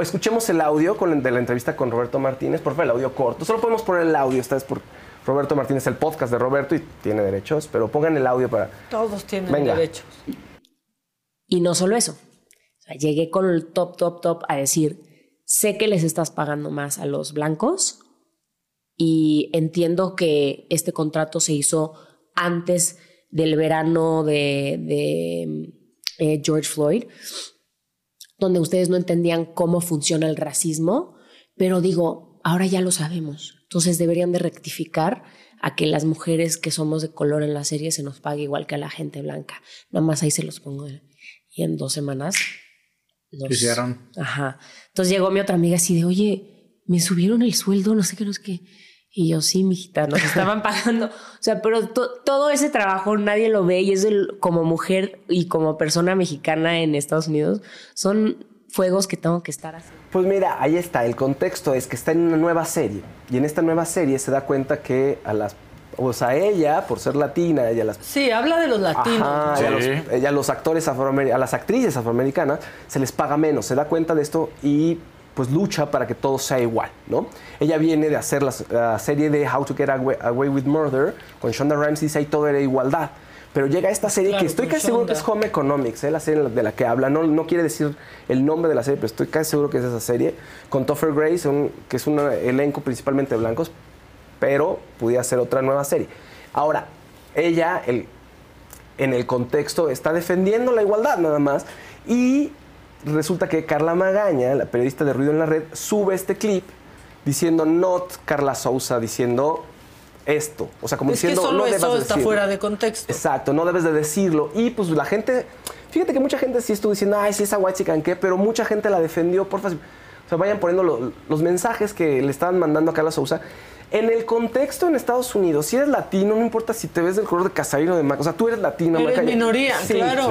Escuchemos el audio con, de la entrevista con Roberto Martínez. Por favor, el audio corto. Solo podemos poner el audio. Esta vez por Roberto Martínez, el podcast de Roberto y tiene derechos. Pero pongan el audio para... Todos tienen Venga. derechos. Y no solo eso. Llegué con el top, top, top a decir, sé que les estás pagando más a los blancos y entiendo que este contrato se hizo antes del verano de, de, eh, George Floyd, donde ustedes no entendían cómo funciona el racismo, pero digo, ahora ya lo sabemos. Entonces deberían de rectificar a que las mujeres que somos de color en la serie se nos pague igual que a la gente blanca. Nada más ahí se los pongo. Y en dos semanas nos- Hicieron. Ajá. Entonces llegó mi otra amiga así de, oye, me subieron el sueldo, no sé qué, no sé qué. Y yo, sí, mijita, nos estaban pagando. O sea, pero to- todo ese trabajo nadie lo ve y es el- como mujer y como persona mexicana en Estados Unidos, son fuegos que tengo que estar haciendo. Pues mira, ahí está. El contexto es que está en una nueva serie. Y en esta nueva serie se da cuenta que a las... O sea, ella, por ser latina, y a las Sí, habla de los latinos. Ajá, y a, los, y a los actores afroamericanos, a las actrices afroamericanas se les paga menos, se da cuenta de esto y pues lucha para que todo sea igual, ¿no? Ella viene de hacer la, la serie de How to Get Away, Away with Murder con Shonda Rhimes y dice ahí todo era igualdad. Pero llega esta serie Claro, que estoy casi seguro que es. Home Economics, ¿eh? la serie de la que habla. No, no quiere decir el nombre de la serie, pero estoy casi seguro que es esa serie. Con Topher Grace, un- que es un elenco principalmente de blancos, pero pudiera ser otra nueva serie. Ahora, ella, el, en el contexto, está defendiendo la igualdad nada más. Y resulta que Carla Magaña, la periodista de Ruido en la Red, sube este clip diciendo not Carla Sousa, diciendo esto. O sea, como es que diciendo, solo no eso está decirlo. fuera de contexto. Exacto, no debes de decirlo. Y pues la gente, fíjate que mucha gente sí estuvo diciendo, ay, sí, esa white chican qué, pero mucha gente la defendió, por favor. O sea, vayan poniendo lo- los mensajes que le estaban mandando a Carla Sousa. En el contexto en Estados Unidos, si eres latino, no importa si te ves del color de Casarín o de Maca. O sea, tú eres latino, Eres Maca. minoría, Sí. claro.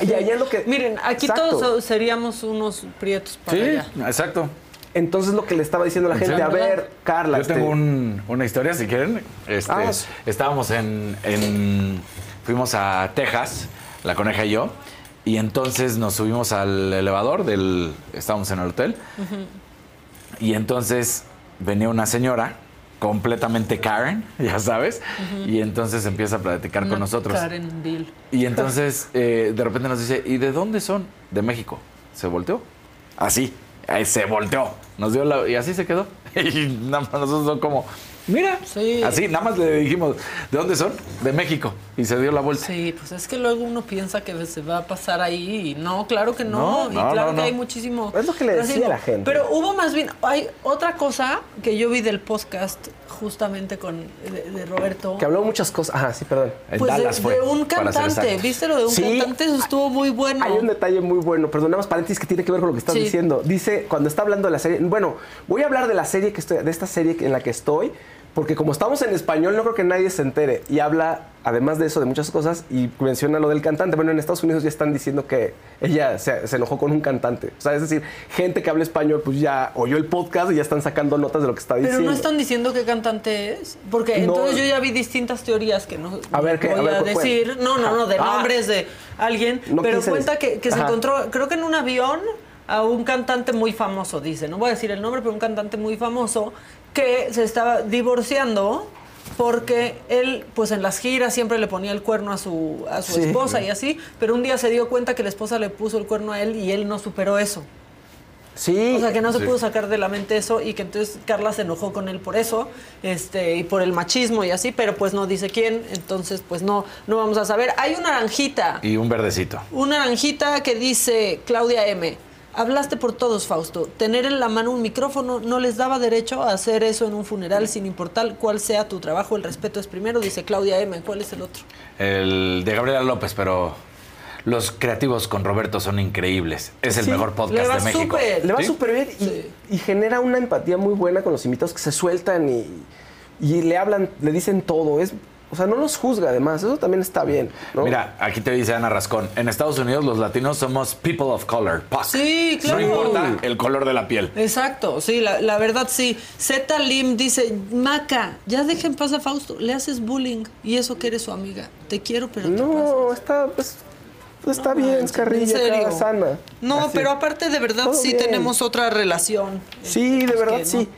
Y allá es lo que. Miren, aquí Exacto. todos seríamos unos prietos para Sí, allá. exacto. Entonces lo que le estaba diciendo a la gente, Sí. a ver, Carla. Yo este, tengo un- una historia, si quieren. Este, Ah. estábamos en, en- Fuimos a Texas, la coneja y yo. Y entonces nos subimos al elevador del. Estábamos en el hotel. Y entonces venía una señora completamente Karen, ya sabes. Y entonces empieza a platicar con nosotros. Karen Bill. Y entonces eh, de repente nos dice, ¿y de dónde son? De México. Se volteó. Así. Ahí se volteó. Nos dio la... Y así se quedó. Y nada más nosotros son como... Mira. Así, nada más le dijimos, ¿de dónde son? De México. Y se dio la vuelta. Sí, pues es que luego uno piensa que se va a pasar ahí y no, claro que No, no, y no, claro no, que hay muchísimo. Es lo que le decía racismo. a la gente. Pero hubo más bien, hay otra cosa que yo vi del podcast justamente con de, de Roberto. Que habló muchas cosas. Ajá, sí, perdón. Pues de, de un cantante, ¿viste lo de un Sí. cantante? Eso estuvo muy bueno. Hay un detalle muy bueno, perdonamos paréntesis que tiene que ver con lo que estás Sí. diciendo. Dice, cuando está hablando de la serie, bueno, voy a hablar de la serie que estoy, de esta serie en la que estoy, porque como estamos en español, no creo que nadie se entere. Y habla, además de eso, de muchas cosas, y menciona lo del cantante. Bueno, en Estados Unidos ya están diciendo que ella se, se enojó con un cantante. O sea, es decir, gente que habla español, pues ya oyó el podcast y ya están sacando notas de lo que está Pero diciendo. no están diciendo qué cantante es, porque No. entonces yo ya vi distintas teorías que no A ver, ¿qué? voy A ver, a ¿cuál? decir. No, no, no, de Ah. nombres de alguien, No pero cuenta que, que se encontró, creo que en un avión a un cantante muy famoso, dice, no voy a decir el nombre, pero un cantante muy famoso que se estaba divorciando porque él, pues en las giras siempre le ponía el cuerno a su, a su Sí. esposa y así, pero un día se dio cuenta que la esposa le puso el cuerno a él y él no superó eso. Sí. O sea, que no se Sí. pudo sacar de la mente eso y que entonces Carla se enojó con él por eso, este, y por el machismo y así, pero pues no dice quién, entonces pues no, no vamos a saber. Hay una naranjita, Y un verdecito. una naranjita que dice Claudia M. Hablaste por todos, Fausto. Tener en la mano un micrófono no les daba derecho a hacer eso en un funeral, sin importar cuál sea tu trabajo. El respeto es primero, dice Claudia M. ¿Cuál es el otro? El de Gabriela López, pero los creativos con Roberto son increíbles. Es el Sí. mejor podcast Le va de México. súper. Le va ¿Sí? súper bien y, y genera una empatía muy buena con los invitados que se sueltan y, y le hablan, le dicen todo. Es, o sea, no los juzga además, eso también está bien. ¿no? Mira, aquí te dice Ana Rascón. En Estados Unidos los latinos somos people of color. POC. Sí, claro. No importa el color de la piel. Exacto, sí, la, la verdad sí. Z Lim dice, Maca, ya deja en paz a Fausto, le haces bullying y eso que eres su amiga. Te quiero, pero te No, está, pues, pues está bien, es en carrilla, sana. No, Así. pero aparte de verdad Todo sí bien. tenemos otra relación. Sí, de Pues verdad que sí.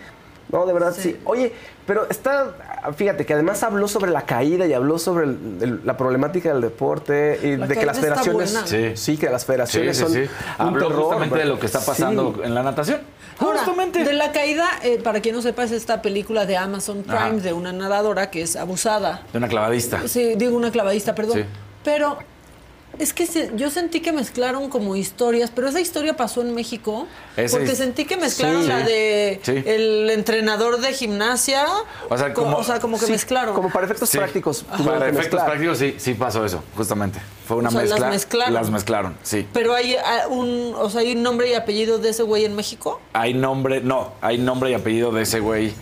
No, de verdad sí. Oye, pero está, fíjate que además habló sobre la caída y habló sobre el- el- la problemática del deporte y La de que las federaciones. Sí. sí, que las federaciones sí, son sí. Habló terror, justamente de lo que está Sí. pasando en la natación. Ahora, de la caída, eh, para quien no sepa, es esta película de Amazon Prime Ajá. de una nadadora que es abusada. De una clavadista. Sí, digo una clavadista, perdón. Sí. Pero es que se- yo sentí que mezclaron como historias, pero esa historia pasó en México. Porque sentí que mezclaron Sí. la de Sí. el entrenador de gimnasia. O sea, co- como- o sea, como que Sí, mezclaron. Como para efectos Sí. prácticos. Para efectos mezclar. prácticos sí, sí pasó eso, justamente. Fue una O sea, las mezcla. mezclaron. Las mezclaron, sí. Pero hay un, o sea, hay un nombre y apellido de ese güey en México. Hay nombre, no, hay nombre y apellido de ese güey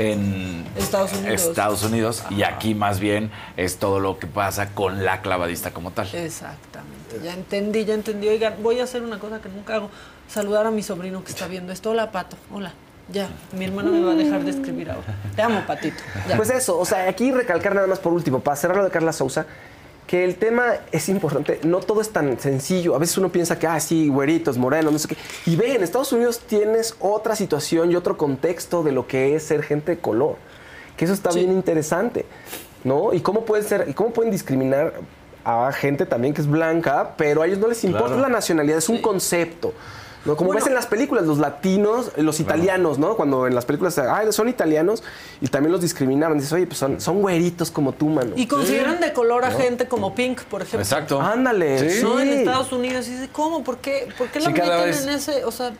en Estados Unidos. Estados Unidos, y aquí más bien es todo lo que pasa con la clavadista como tal. Exactamente. Ya entendí, ya entendí. Oigan, voy a hacer una cosa que nunca hago. Saludar a mi sobrino que está viendo esto. Hola, Pato. Hola. Ya, mi hermano me va a dejar de escribir ahora. Te amo, Patito. Ya. Pues eso, o sea, aquí recalcar nada más por último, para cerrar lo de Carla Sousa, que el tema es importante, no todo es tan sencillo. A veces uno piensa que, ah, sí, güeritos, morenos, no sé qué. Y ve, en Estados Unidos tienes otra situación y otro contexto de lo que es ser gente de color. Que eso está bien interesante, ¿no? Y cómo pueden ser, y cómo pueden discriminar a gente también que es blanca, pero a ellos no les importa Claro. la nacionalidad, es un concepto. ¿No? Como Bueno. ves en las películas, los latinos, los italianos, ¿no? Cuando en las películas, ay, son italianos y también los discriminaban. Dices, oye, pues son, son güeritos como tú, mano. Y consideran de color a ¿No? gente como Pink, por ejemplo. Exacto. Ándale, Sí. No, en. Estados Unidos. Y dice, ¿cómo? ¿Por qué, ¿Por qué la Sí, meten vez- en ese? O sea,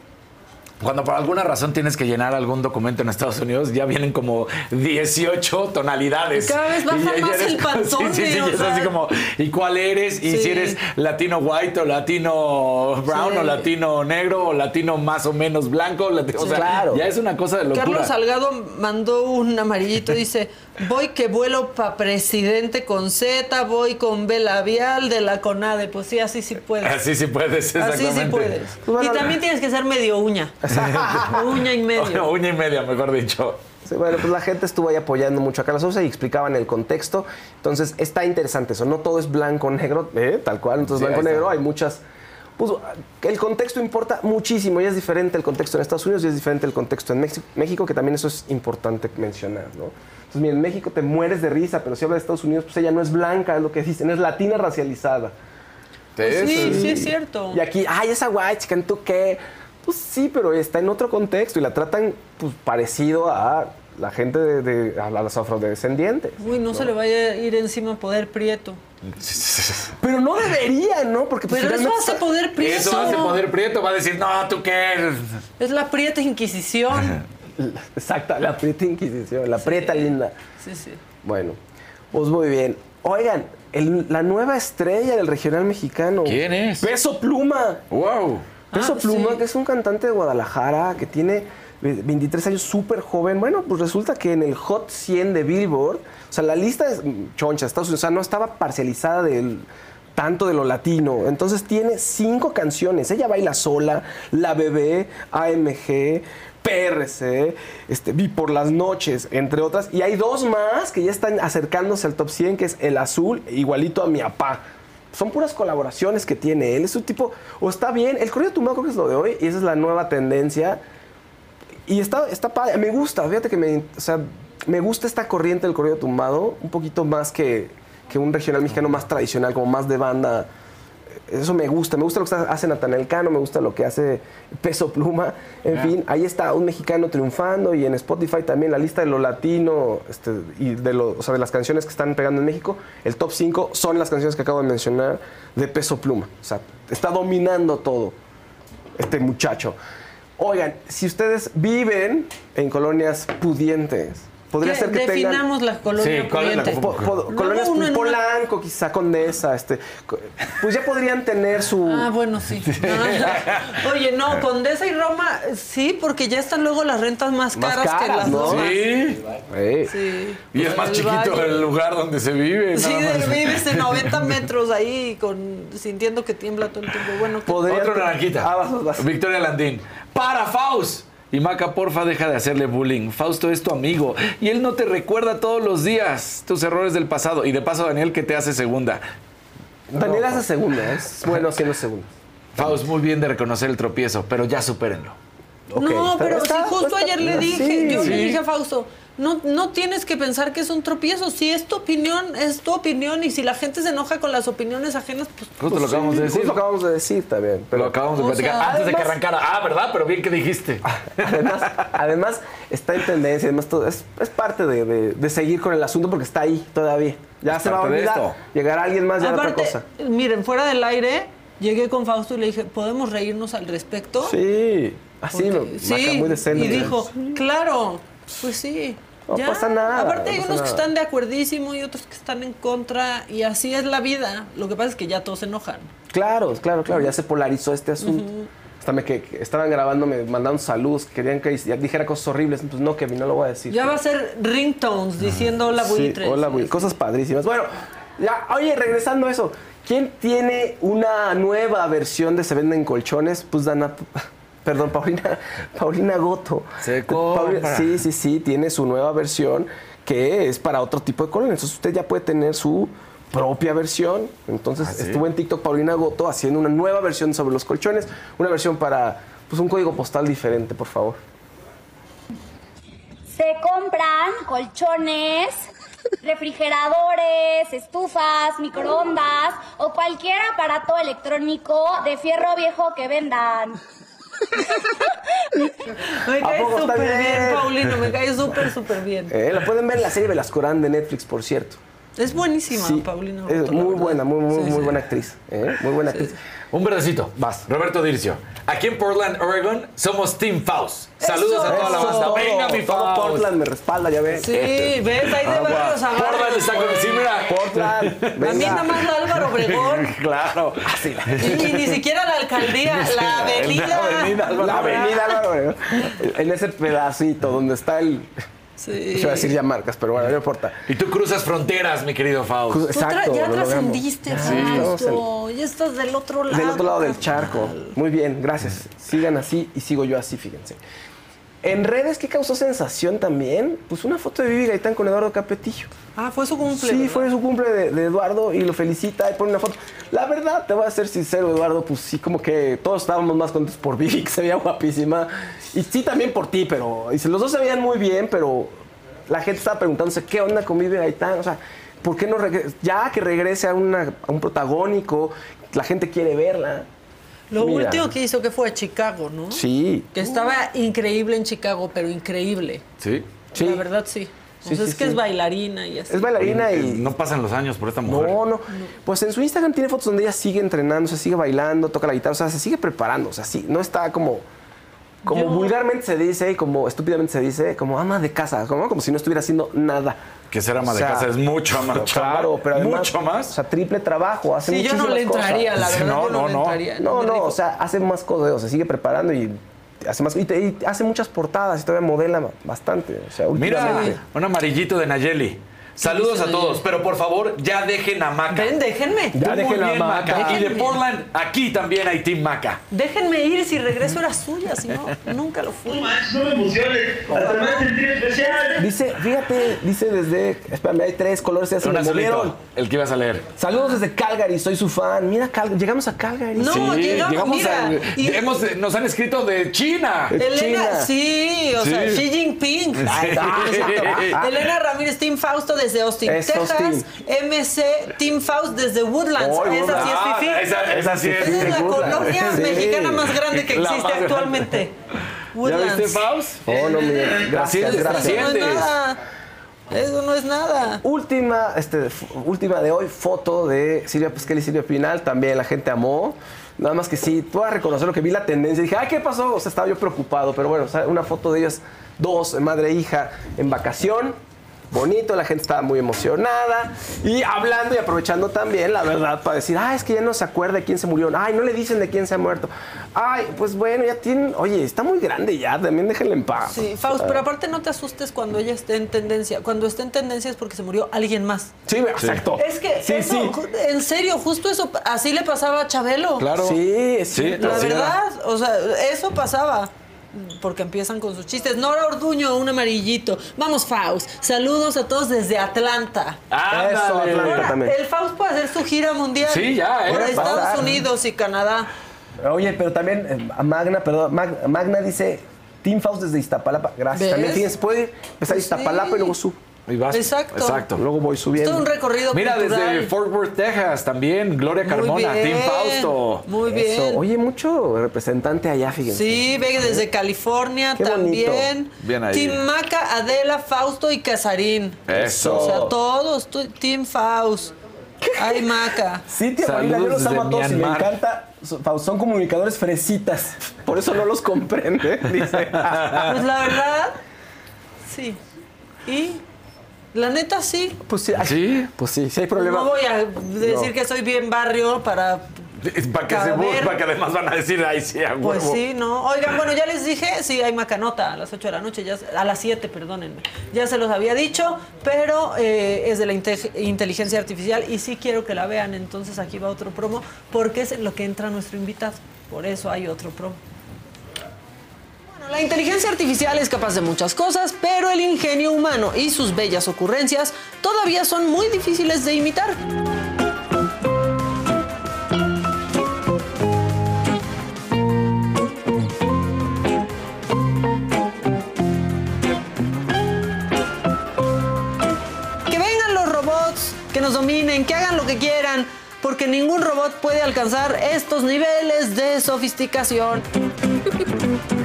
Cuando por alguna razón tienes que llenar algún documento en Estados Unidos, ya vienen como 18 tonalidades. Cada vez baja Y ya- ya más eres el panzón, Sí, sí, sí, o sea. así como, ¿y cuál eres? Y Sí. si eres latino white o latino brown Sí. o latino negro o latino más o menos blanco. O sea, Claro. ya es una cosa de locura. Carlos Salgado mandó un amarillito, dice, voy que vuelo para presidente con Z, voy con B labial de la CONADE. Pues sí, así sí puedes. Así sí puedes, Así exactamente. sí puedes. Pues bueno, y también tienes que ser medio uña. uña y medio. O- uña y media, mejor dicho. Sí, bueno, pues la gente estuvo ahí apoyando mucho a Carlos Sousa y explicaban el contexto. Entonces, está interesante eso. No todo es blanco-negro, ¿eh? tal cual. Entonces, Sí, blanco-negro, hay muchas... Pues, el contexto importa muchísimo y es diferente el contexto en Estados Unidos y es diferente el contexto en México, México, que también eso es importante mencionar, ¿no? Entonces, mira, en México te mueres de risa, pero si hablas de Estados Unidos, pues ella no es blanca, es lo que dicen, es latina racializada. Pues sí, sí es cierto. Y aquí, ay, esa white chicken, ¿tú qué? Pues sí, pero está en otro contexto y la tratan pues, parecido a la gente de, de- a los afrodescendientes. Uy, no, se le vaya a ir encima poder prieto. Pero no debería, ¿no? Porque pues, Pero eso hace poder prieto. Eso hace poder prieto. Va a decir, no, ¿tú qué eres? Es la prieta inquisición. Exacto, la prieta inquisición, la prieta linda. Sí, sí. Bueno, pues muy bien. Oigan, el- la nueva estrella del regional mexicano. ¿Quién es? Peso Pluma. ¡Wow! Peso Ah, Pluma, sí. que es un cantante de Guadalajara que tiene 23 años, súper joven. Bueno, pues resulta que en el Hot 100 de Billboard, o sea, la lista es choncha, Estados Unidos, o sea, no estaba parcializada del tanto de lo latino. Entonces tiene cinco canciones. Ella baila sola, La Bebé, AMG, PRC, este, Vi por las noches, entre otras. Y hay dos más que ya están acercándose al top 100, que es El Azul, igualito a mi papá. Son puras colaboraciones que tiene él. Es un tipo, o está bien, el corrido tumbado creo que es lo de hoy, y esa es la nueva tendencia. Y está, está padre, me gusta, fíjate que me, o sea, me gusta esta corriente del corrido tumbado, un poquito más que, que un regional mexicano más tradicional, como más de banda. Eso me gusta, me gusta lo que hace Natanel Cano, me gusta lo que hace Peso Pluma. En fin, ahí está un mexicano triunfando y en Spotify también la lista de lo latino este, y de, lo, o sea, de las canciones que están pegando en México, el top 5 son las canciones que acabo de mencionar de Peso Pluma. O sea, está dominando todo este muchacho. Oigan, si ustedes viven en colonias pudientes, podría ser que tengan... Definamos la colonia Sí, ¿cuál es la pudiente. Po- colonias uno Polanco, quizá Condesa, este, pues ya podrían tener su... Ah, bueno, sí. Oye, no, Condesa y Roma, sí, porque ya están luego las rentas más Más caras, que las ¿no? dos. Sí. Sí. Y es más El chiquito valle. el lugar donde se vive. Sí, más. vives en 90 metros ahí con, sintiendo que tiembla todo el tiempo. Bueno, que- Podría- Otro naranjita. Ah, vas, vas. Victoria Landín. ¡Para, Faust! Y Maca, porfa, deja de hacerle bullying. Fausto es tu amigo y él no te recuerda todos los días tus errores del pasado. Y de paso, Daniel, que te hace segunda. Daniel hace segunda, es bueno haciendo segunda. Faust, muy bien de reconocer el tropiezo, pero ya supérenlo. No, pero está- si justo está- ayer le dije, sí, yo le dije a Fausto, no, no tienes que pensar que es un tropiezo. Si es tu opinión, es tu opinión. Y si la gente se enoja con las opiniones ajenas, pues Justo lo acabamos de Justo decir. lo acabamos de decir también. Pero Lo acabamos de platicar sea, antes de que arrancara. Ah, ¿verdad? Pero bien que dijiste. además, además está en tendencia, además todo, es, es parte de, de- de seguir con el asunto porque está ahí todavía. Ya Es se va a de olvidar. esto. Llegará alguien más, ya era otra Aparte, cosa. miren, fuera del aire, llegué con Fausto y le dije, ¿podemos reírnos al respecto? Sí, así, Porque- Maca, sí, muy decente. y dijo, claro, pues sí. No pasa nada, Aparte hay no unos que están de acuerdísimo y otros que están en contra y así es la vida. Lo que pasa es que ya todos se enojan. Claro, claro, claro, ya se polarizó este asunto. Hasta me que, que estaban grabando, me mandaron saludos, querían que dijera cosas horribles. Pues no, Kevin, no lo voy a decir. Ya va a ser ringtones diciendo hola Sí, buitres. hola, buitres. Cosas padrísimas. Bueno, ya, oye, regresando a eso, ¿quién tiene una nueva versión de Se Venden Colchones? Pues Dana, perdón, Paulina, Paulina Goto. Se Paulina- sí, sí, sí, tiene su nueva versión que es para otro tipo de colonias. Entonces usted ya puede tener su propia versión. Entonces ¿Ah, sí? estuvo en TikTok Paulina Goto haciendo una nueva versión sobre los colchones, una versión para pues un código postal diferente, por favor. Se compran colchones, refrigeradores, estufas, microondas o cualquier aparato electrónico de fierro viejo que vendan. Me ¿A cae súper bien, bien? Paulino, me cae súper, súper bien. Eh, la pueden ver en la serie Velascorán de Netflix, por cierto. Es buenísima, Sí, Paulino. es muy buena, muy, muy, Sí, muy sí. buena actriz. ¿eh? Muy buena actriz. Un verdecito. Vas. Roberto Dircio. Aquí en Portland, Oregon, somos Team Faust. Saludos a toda la banda. todo, Venga, mi todo Faust. Portland me respalda, ya ves. Sí, ves, ahí de Agua. barrios a barrios. Portland está con sí, mira. Portland. A mí venga. nada más la Álvaro Obregón. Claro. Y, y ni siquiera la alcaldía, la avenida. La avenida, Álvaro La Obregón. avenida Álvaro Obregón. En ese pedacito donde está el. Sí. Yo iba a decir ya marcas, pero bueno, no importa. Y tú cruzas fronteras, mi querido Faust. Cru- Tú tra- Exacto, ya trascendiste, Fausto. Ya estás del otro lado. Del otro lado del charco. Muy bien, gracias. Sigan así y sigo yo así, fíjense. En redes, ¿qué causó sensación también? Pues una foto de Vivi Gaitán con Eduardo Capetillo. Ah, fue su cumple. Sí, ¿verdad? fue su cumple de, de Eduardo y lo felicita y pone una foto. La verdad, te voy a ser sincero, Eduardo, pues sí, como que todos estábamos más contentos por Vivi, que se veía guapísima. Y sí, también por ti, pero los dos se veían muy bien, pero la gente estaba preguntándose qué onda con Vivi Gaitán. O sea, ¿por qué no regre- ya que regrese a, una- a un protagónico? La gente quiere verla. Lo Mira. último que hizo que fue a Chicago, ¿no? Sí. Que estaba increíble en Chicago, pero increíble. Sí. Sí. La verdad, sí. O Sí, sea, sí, es que sí. es bailarina y así. Es bailarina y No pasan los años por esta mujer. No, no. Pues en su Instagram tiene fotos donde ella sigue entrenando, se sigue bailando, toca la guitarra, o sea, se sigue preparando, o sea, sí, no está como como Yo- vulgarmente se dice y como estúpidamente se dice, como ama de casa, como, como si no estuviera haciendo nada. Que ser ama O de casa es mucho más. Claro, pero además, Mucho O más. sea, triple trabajo, hace Sí, yo no le entraría, cosas. la verdad. No, yo no, no, le no. entraría. No, no, rico. o sea, hace más cosas, o sea, sigue preparando y hace más y, te- y hace muchas portadas y todavía modela bastante, o sea, Mira, un amarillito de Nayeli. Saludos a todos, pero por favor, ya dejen a Maca. Ven, déjenme. Ya Tú dejen muy Maca. Maca. Y de. Portland, aquí también hay Team Maca. Déjenme ir, si regreso era suya, si no, nunca lo fui. No me emociones. Hasta me sentir especial. Dice, fíjate, dice desde, espérame, hay tres colores, ya se me movieron. el que ibas a leer. Saludos desde Calgary, soy su fan. Mira, Cal- llegamos a Calgary. No, sí, llegamos, mira, a- y- hemos- nos han escrito de China. Elena, China. sí, o sea, Sí. Xi Jinping. Ay. Elena Ramírez, Team Fausto desde Austin, Es Texas. Austin. MC, Team Faust desde Woodlands. Oh, esa sí Ah, es fifi. esa, esa sí es. Esa es la Woodlands. colonia Sí. mexicana más grande que La existe actualmente. ¿Ya Woodlands. viste, Faust? Oh, no, Miguel. Gracias, gracias. Eso no es nada. Eso no es nada. Última, este, última de hoy, foto de Silvia Pasquel y Silvia Pinal. También la gente amó. Nada más que sí, puedo reconocer lo que vi la tendencia. Dije, ay, ¿qué pasó? O sea, estaba yo preocupado. Pero bueno, una foto de ellas, dos, madre e hija, en vacación. Bonito, la gente estaba muy emocionada. Y hablando y aprovechando también, la verdad, para decir, ah, es que ya no se acuerda de quién se murió. Ay, no le dicen de quién se ha muerto. Ay, pues bueno, ya tienen. Oye, está muy grande ya, también déjenla en paz. Sí, Faust, pero aparte no te asustes cuando ella esté en tendencia. Cuando esté en tendencia es porque se murió alguien más. Sí, exacto. Es que, Sí, eso, sí. en serio, justo eso, así le pasaba a Chabelo. Claro. Sí, sí. Sí, La verdad, o sea, eso pasaba. Porque empiezan con sus chistes. Nora Orduño, un amarillito. Vamos, Faust. Saludos a todos desde Atlanta. Ándale. Eso, Atlanta Ahora, también. el Faust puede hacer su gira mundial. Sí, ya, ¿eh? Por Estados pasar. Unidos y Canadá. Oye, pero también eh, a Magna, perdón, Mag- Magna dice Team Faust desde Iztapalapa. Gracias. ¿Ves? También tienes, puede empezar Pues Iztapalapa sí. y luego sub. Y vas- Exacto. Exacto. Luego voy Es subiendo. todo un recorrido Mira, cultural. desde Fort Worth, Texas, también Gloria Muy Carmona, bien, Team Fausto. Muy bien. Eso. Oye, mucho representante allá, fíjense. Sí, ve desde California Qué bonito. también. Bien ahí. Team Maca, Adela, Fausto y Casarín. Eso. O sea, todos, Team Faust. Ay, Maca. Sí, tía Marina, yo los amo a todos y me encanta. Faust, Son comunicadores fresitas. Por eso no los comprende, dice. Pues la verdad, sí. Y la neta sí. Pues sí, ¿Sí? Pues sí, sí hay problema. No voy a decir No. que soy bien barrio para Para que se para que además van a decir, ay, sí, a Pues huevo". sí, ¿no? Oigan, bueno, ya les dije, sí, hay macanota a las 8 de la noche, ya, a las 7, perdónenme. Ya se los había dicho, pero eh, es de la inte- inteligencia artificial y sí quiero que la vean. Entonces aquí va otro promo, porque es en lo que entra nuestro invitado. Por eso hay otro promo. La inteligencia artificial es capaz de muchas cosas, pero el ingenio humano y sus bellas ocurrencias todavía son muy difíciles de imitar. Que vengan los robots, que nos dominen, que hagan lo que quieran, porque ningún robot puede alcanzar estos niveles de sofisticación.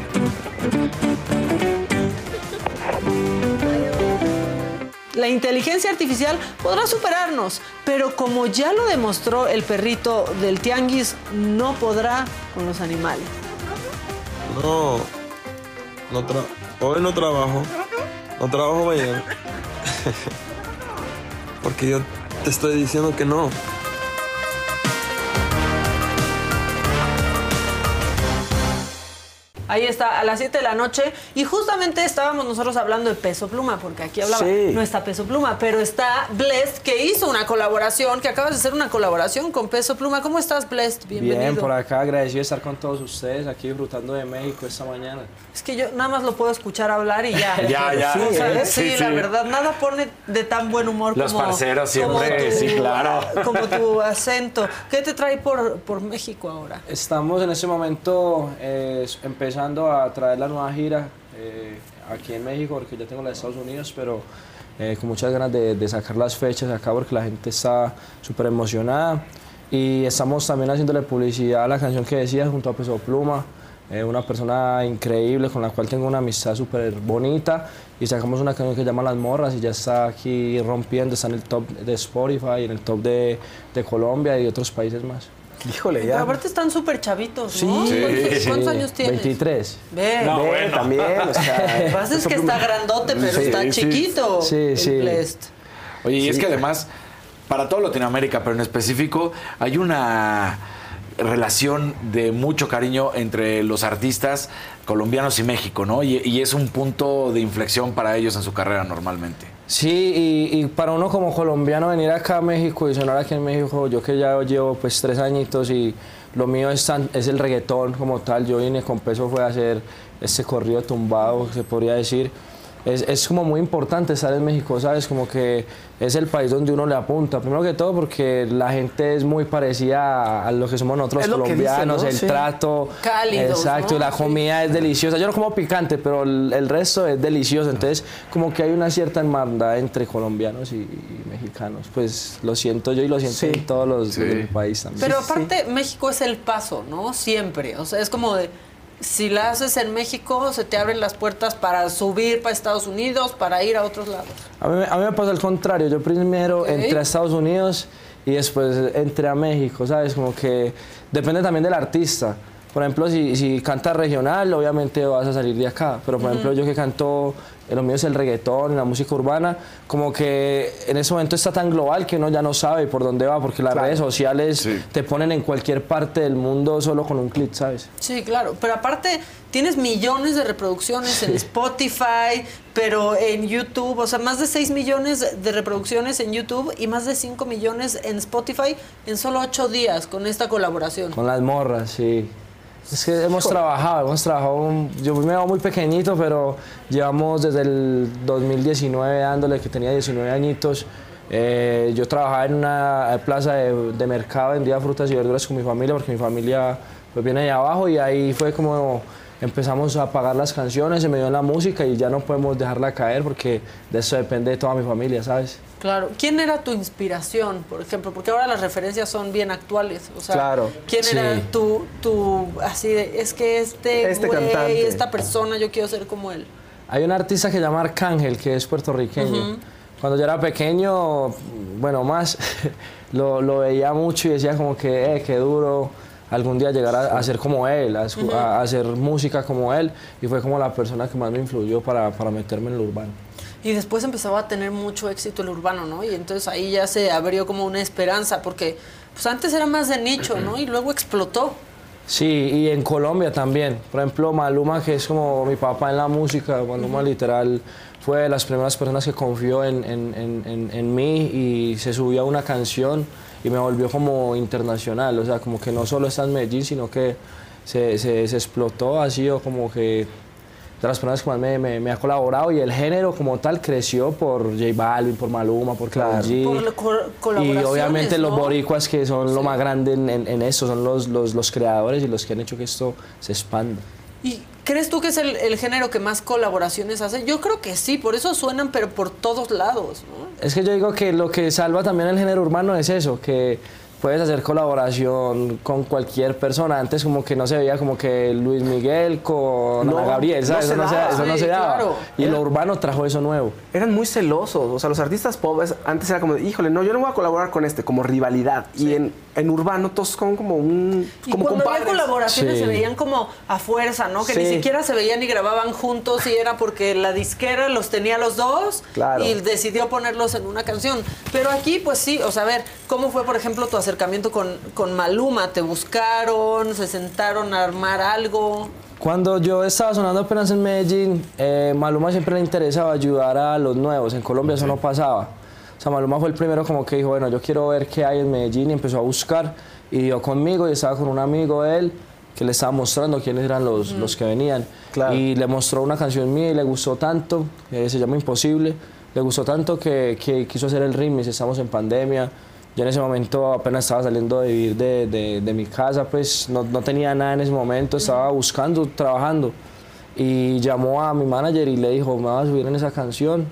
La inteligencia artificial podrá superarnos, pero como ya lo demostró el perrito del tianguis, no podrá con los animales. No, no tra hoy no trabajo, no trabajo mañana. Porque yo te estoy diciendo que no. Ahí está, a las 7 de la noche. Y justamente estábamos nosotros hablando de Peso Pluma, porque aquí hablaba, Sí. no está Peso Pluma, pero está Blessed, que hizo una colaboración, que acabas de hacer una colaboración con Peso Pluma. ¿Cómo estás, Blessed? Bienvenido. Bien, por acá agradecido de estar con todos ustedes aquí disfrutando de México esta mañana. Es que yo nada más lo puedo escuchar hablar y ya. Ya, ya. Sí, ¿sabes? Sí, Sí, sí. la verdad, nada pone de tan buen humor Los como. parceros como siempre, tu- sí, claro. Como tu acento. ¿Qué te trae por, por México ahora? Estamos en este momento eh, empezando a traer la nueva gira eh, aquí en México, porque ya tengo la de Estados Unidos, pero eh, con muchas ganas de, de sacar las fechas acá porque la gente está súper emocionada. Y estamos también haciéndole publicidad a la canción que decía junto a Peso Pluma. eh, una persona increíble con la cual tengo una amistad súper bonita y sacamos una canción que se llama Las Morras y ya está aquí rompiendo, está en el top de Spotify, en el top de, de Colombia y de otros países más. Híjole, Pero aparte están súper chavitos, ¿no? Sí, ¿Cuántos, sí. cuántos años tienes? 23. Ve. No, Ve, también, o sea, Lo que pasa es que está grandote, pero Sí, está sí. chiquito. Sí, sí. Blessed. Oye, y es que además, para toda Latinoamérica, pero en específico, hay una relación de mucho cariño entre los artistas colombianos y México, ¿no? Y, y es un punto de inflexión para ellos en su carrera normalmente. Sí, y, y para uno como colombiano venir acá a México y sonar aquí en México, yo que ya llevo pues tres añitos y lo mío es, tan- es el reggaetón como tal, yo vine con peso fue a hacer este corrido tumbado, se podría decir. Es, es como muy importante estar en México, ¿sabes? Como que es el país donde uno le apunta. Primero que todo porque la gente es muy parecida a, a lo que somos nosotros colombianos, ¿no? el Sí. trato. Cálidos, Exacto, ¿no? la Sí. comida es deliciosa. Yo no como picante, pero el, el resto es delicioso. Entonces, como que hay una cierta hermandad entre colombianos y, y mexicanos. Pues lo siento yo y lo siento Sí. en todos los del país también. Pero aparte, México es el paso, ¿no? Siempre. O sea, es como de. Si la haces en México, se te abren las puertas para subir para Estados Unidos, para ir a otros lados. A mí, me- a mí me pasa al contrario. Yo primero entré a Estados Unidos y después entré a México, ¿sabes? Como que depende también del artista. Por ejemplo, si, si cantas regional, obviamente vas a salir de acá. Pero, por ejemplo, yo que canto, eh, lo mío es el reggaetón, la música urbana, como que en ese momento está tan global que uno ya no sabe por dónde va, porque las redes sociales te ponen en cualquier parte del mundo solo con un clic, ¿sabes? Sí, claro. Pero aparte, tienes millones de reproducciones en Spotify, pero en YouTube, o sea, más de 6 millones de reproducciones en YouTube y más de 5 millones en Spotify en solo 8 días con esta colaboración. Con las morras, sí. Es que hemos trabajado, hemos trabajado, un- yo me veo muy pequeñito, pero llevamos desde el 2019 dándole que tenía 19 añitos. Eh, yo trabajaba en una plaza de, de mercado, vendía frutas y verduras con mi familia, porque mi familia pues, viene de abajo y ahí fue como empezamos a pagar las canciones, se me dio la música y ya no podemos dejarla caer porque de eso depende toda mi familia, ¿sabes? Claro. ¿Quién era tu inspiración, por ejemplo? Porque ahora las referencias son bien actuales. O sea, Claro, ¿quién sí. era tu, tu, así de, es que este, Este güey, cantante. esta persona, yo quiero ser como él? Hay un artista que se llama Arcángel, que es puertorriqueño. Cuando yo era pequeño, bueno, más, lo, lo veía mucho y decía como que, eh, qué duro algún día llegar a, a ser como él, a hacer música como él. Y fue como la persona que más me influyó para, para meterme en lo urbano. Y después empezaba a tener mucho éxito el urbano, ¿no? Y entonces ahí ya se abrió como una esperanza, porque pues antes era más de nicho, ¿no? Y luego explotó. Sí, y en Colombia también. Por ejemplo, Maluma, que es como mi papá en la música, Maluma literal fue de las primeras personas que confió en, en- en- en- en mí y se subió a una canción y me volvió como internacional. O sea, como que no solo está en Medellín, sino que se, se- se explotó, ha sido como que de las personas que más me, me- me ha colaborado y el género como tal creció por J Balvin, por Maluma, por Karol G. Por Y obviamente los boricuas que son lo más grande en, en- en esto, son los, los, los creadores y los que han hecho que esto se expanda. ¿Y crees tú que es el, el género que más colaboraciones hace? Yo creo que sí, por eso suenan, pero por todos lados, ¿no? Es que yo digo que lo que salva también el género urbano es eso, que puedes hacer colaboración con cualquier persona. Antes como que no se veía como que Luis Miguel con No, Ana Gabriel, ¿sabes? no se eso no se, daba. eso no Sí, se daba. claro. Y Era- lo urbano trajo eso nuevo. Eran muy celosos. O sea, los artistas pobres antes era como, de, híjole, no, yo no voy a colaborar con este, como rivalidad. Y en, en urbano todos son como un. Y como cuando había compadres. colaboraciones Sí. se veían como a fuerza, ¿no? Que ni Sí. siquiera se veían y grababan juntos y era porque la disquera los tenía los dos Claro. y decidió ponerlos en una canción. Pero aquí, pues sí, o sea, a ver, ¿cómo fue, por ejemplo, tu acercamiento con, con Maluma? ¿Te buscaron? ¿Se sentaron a armar algo? Cuando yo estaba sonando apenas en Medellín, eh, Maluma siempre le interesaba ayudar a los nuevos. En Colombia eso no pasaba. O sea, Maluma fue el primero como que dijo, bueno, yo quiero ver qué hay en Medellín y empezó a buscar. Y dio conmigo y estaba con un amigo de él que le estaba mostrando quiénes eran los, los que venían. Y le mostró una canción mía y le gustó tanto, eh, se llama Imposible, le gustó tanto que, que quiso hacer el remix, estamos en pandemia. Yo en ese momento apenas estaba saliendo de vivir de, de- de mi casa, pues no, no tenía nada en ese momento, estaba buscando, trabajando. Y llamó a mi manager y le dijo, me vas a subir en esa canción.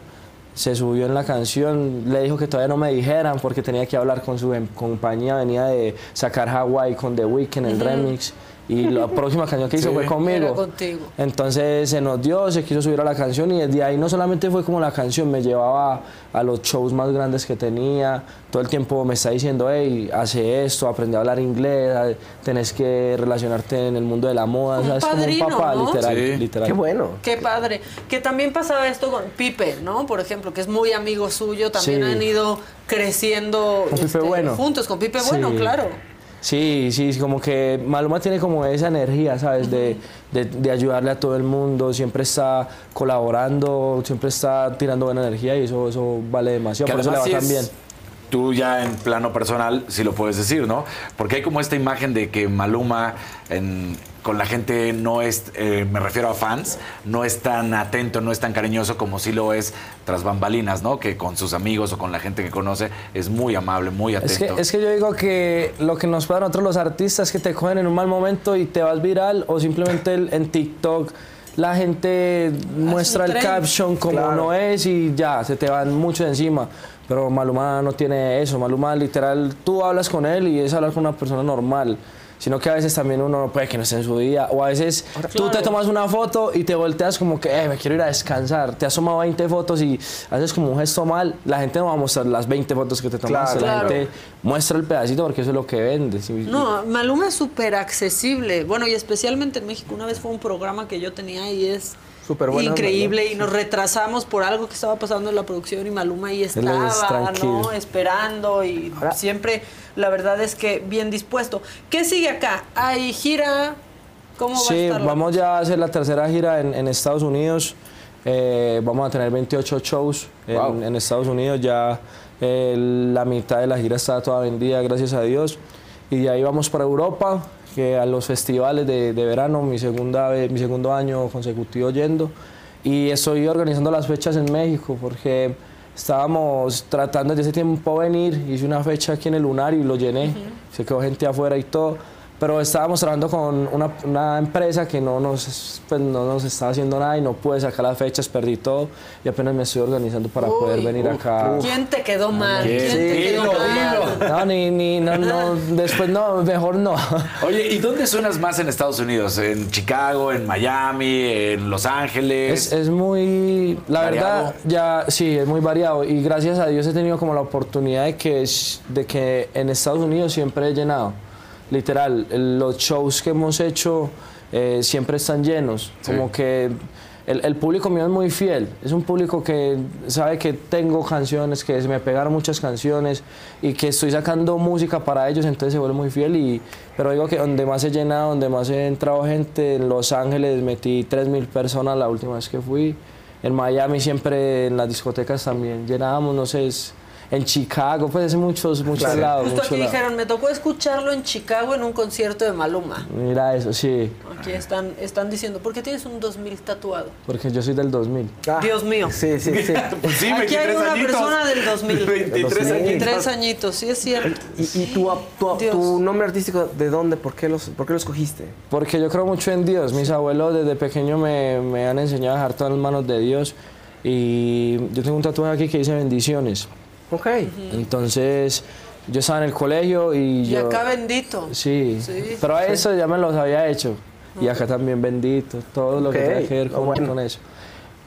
Se subió en la canción, le dijo que todavía no me dijeran porque tenía que hablar con su em- compañía, venía de sacar Hawaii con The Weeknd, el remix. Y la próxima canción que hizo Sí. fue conmigo. Era contigo. Entonces se nos dio, se quiso subir a la canción y desde ahí no solamente fue como la canción, me llevaba a los shows más grandes que tenía. Todo el tiempo me está diciendo, hey, hace esto, aprende a hablar inglés, tenés que relacionarte en el mundo de la moda. Un ¿sabes? padrino, como un papá, ¿no? literal, Sí. literal. Qué bueno. Qué padre. Que también pasaba esto con Pipe, ¿no? Por ejemplo, que es muy amigo suyo. También Sí. han ido creciendo Con Pipe este, Bueno. juntos con Pipe Bueno, Sí. claro. Sí, sí, como que Maluma tiene como esa energía, ¿sabes? De, de- de ayudarle a todo el mundo, siempre está colaborando, siempre está tirando buena energía y eso, eso vale demasiado, Que por eso le va tan bien. Tú ya en plano personal, si lo puedes decir, ¿no? Porque hay como esta imagen de que Maluma en- con la gente no es, eh, me refiero a fans, no es tan atento, no es tan cariñoso como si lo es tras bambalinas, ¿no? Que con sus amigos o con la gente que conoce es muy amable, muy Es que, atento. es que yo digo que lo que nos pasa a nosotros los artistas es que te cogen en un mal momento y te vas viral o simplemente el- en TikTok la gente muestra el caption como Claro. no es y ya, se te van mucho de encima. Pero Maluma no tiene eso, Maluma literal, tú hablas con él y es hablar con una persona normal. Sino que a veces también uno puede que no esté en su día. O a veces tú te Claro. tomas una foto y te volteas como que, eh, me quiero ir a descansar. Te has tomado 20 fotos y haces como un gesto mal. La gente no va a mostrar las 20 fotos que te tomaste. Claro. La gente muestra el pedacito porque eso es lo que vende. No, Maluma es súper accesible. Bueno, y especialmente en México. Una vez fue un programa que yo tenía y es Súper increíble. Y nos retrasamos por algo que estaba pasando en la producción y Maluma ahí estaba. ¿no? Esperando y siempre, la verdad es que bien dispuesto. ¿Qué sigue acá? ¿Hay gira? ¿Cómo va a Sí, estar? la vamos ya a hacer la tercera gira en, en Estados Unidos. Eh, vamos a tener 28 shows en, Wow. en Estados Unidos. Ya eh, la mitad de la gira está toda vendida, gracias a Dios. Y de ahí vamos para Europa, que a los festivales de, de verano, mi, segunda vez, mi segundo año consecutivo yendo. Y estoy organizando las fechas en México, porque estábamos tratando desde ese tiempo venir. Hice una fecha aquí en el Lunar y lo llené. Se quedó gente afuera y todo pero estábamos trabajando con una, una empresa que no nos, pues, no nos estaba haciendo nada y no pude sacar las fechas, perdí todo y apenas me estoy organizando para Uy. poder venir acá. ¿Quién te quedó mal? ¿Quién? ¿Quién te Sí, quedó dilo, mal? No, ni, ni, no, no, después no, mejor no. Oye, ¿y dónde suenas más en Estados Unidos? ¿En Chicago, en Miami, en Los Ángeles? Es, es muy, la Variado. verdad, ya sí, es muy variado y gracias a Dios he tenido como la oportunidad de que, de que en Estados Unidos siempre he llenado. Literal, los shows que hemos hecho eh, siempre están llenos. Como que el, el público mío es muy fiel. Es un público que sabe que tengo canciones, que se me pegaron muchas canciones y que estoy sacando música para ellos, entonces se vuelve muy fiel. Y, pero digo que donde más he llenado, donde más he entrado gente, en Los Ángeles metí 3.000 personas la última vez que fui. En Miami siempre en las discotecas también llenábamos, no sé, es- en Chicago, pues en muchos, muchos Claro. lados. Justo muchos aquí lados. dijeron, me tocó escucharlo en Chicago en un concierto de Maluma. Mira eso, sí, Aquí están, están diciendo, ¿por qué tienes un 2000 tatuado? porque yo soy del 2000. Dios mío. Sí, sí, sí. Pues sí, Aquí hay 23 una añitos. persona del 2000. 23 añitos. 23 añitos, sí es cierto. ¿Y, y tu, tu, tu nombre artístico de dónde? ¿Por qué, los, ¿Por qué lo escogiste? Porque yo creo mucho en Dios. Mis abuelos desde pequeño me, me han enseñado a dejar todas las manos de Dios. Y yo tengo un tatuaje aquí que dice bendiciones. Ok. Entonces, yo estaba en el colegio y Y yo... acá bendito. Sí, Sí. pero a eso ya me los había hecho. Y acá también bendito, todo lo Ok, que tiene que ver lo con, bueno. con eso.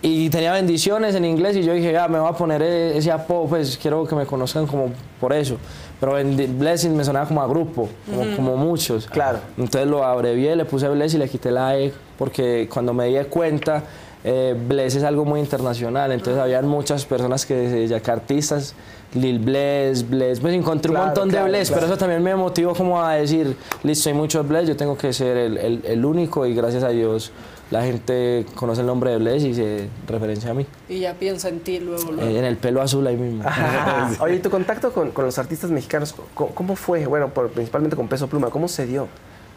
Y tenía bendiciones en inglés y yo dije, ah, me voy a poner e- ese apodo, pues quiero que me conozcan como por eso. Pero Blessing me sonaba como a grupo, como, muchos. Claro. Entonces lo abrevié, le puse Bless y le quité la E, porque cuando me di cuenta, eh, Bless es algo muy internacional. Entonces habían muchas personas que, ya que artistas, Lil Bless, Bless, pues encontré Claro, un montón claro, de Bless, claro. pero eso también me motivó como a decir, listo, hay muchos Bless, yo tengo que ser el, el- el único y gracias a Dios la gente conoce el nombre de Bless y se referencia a mí. Y ya piensa en ti luego. luego. Eh, en el pelo azul ahí mismo. Oye, ¿y tu contacto con, con los artistas mexicanos, ¿cómo, cómo fue? Bueno, por- principalmente con Peso Pluma, ¿cómo se dio?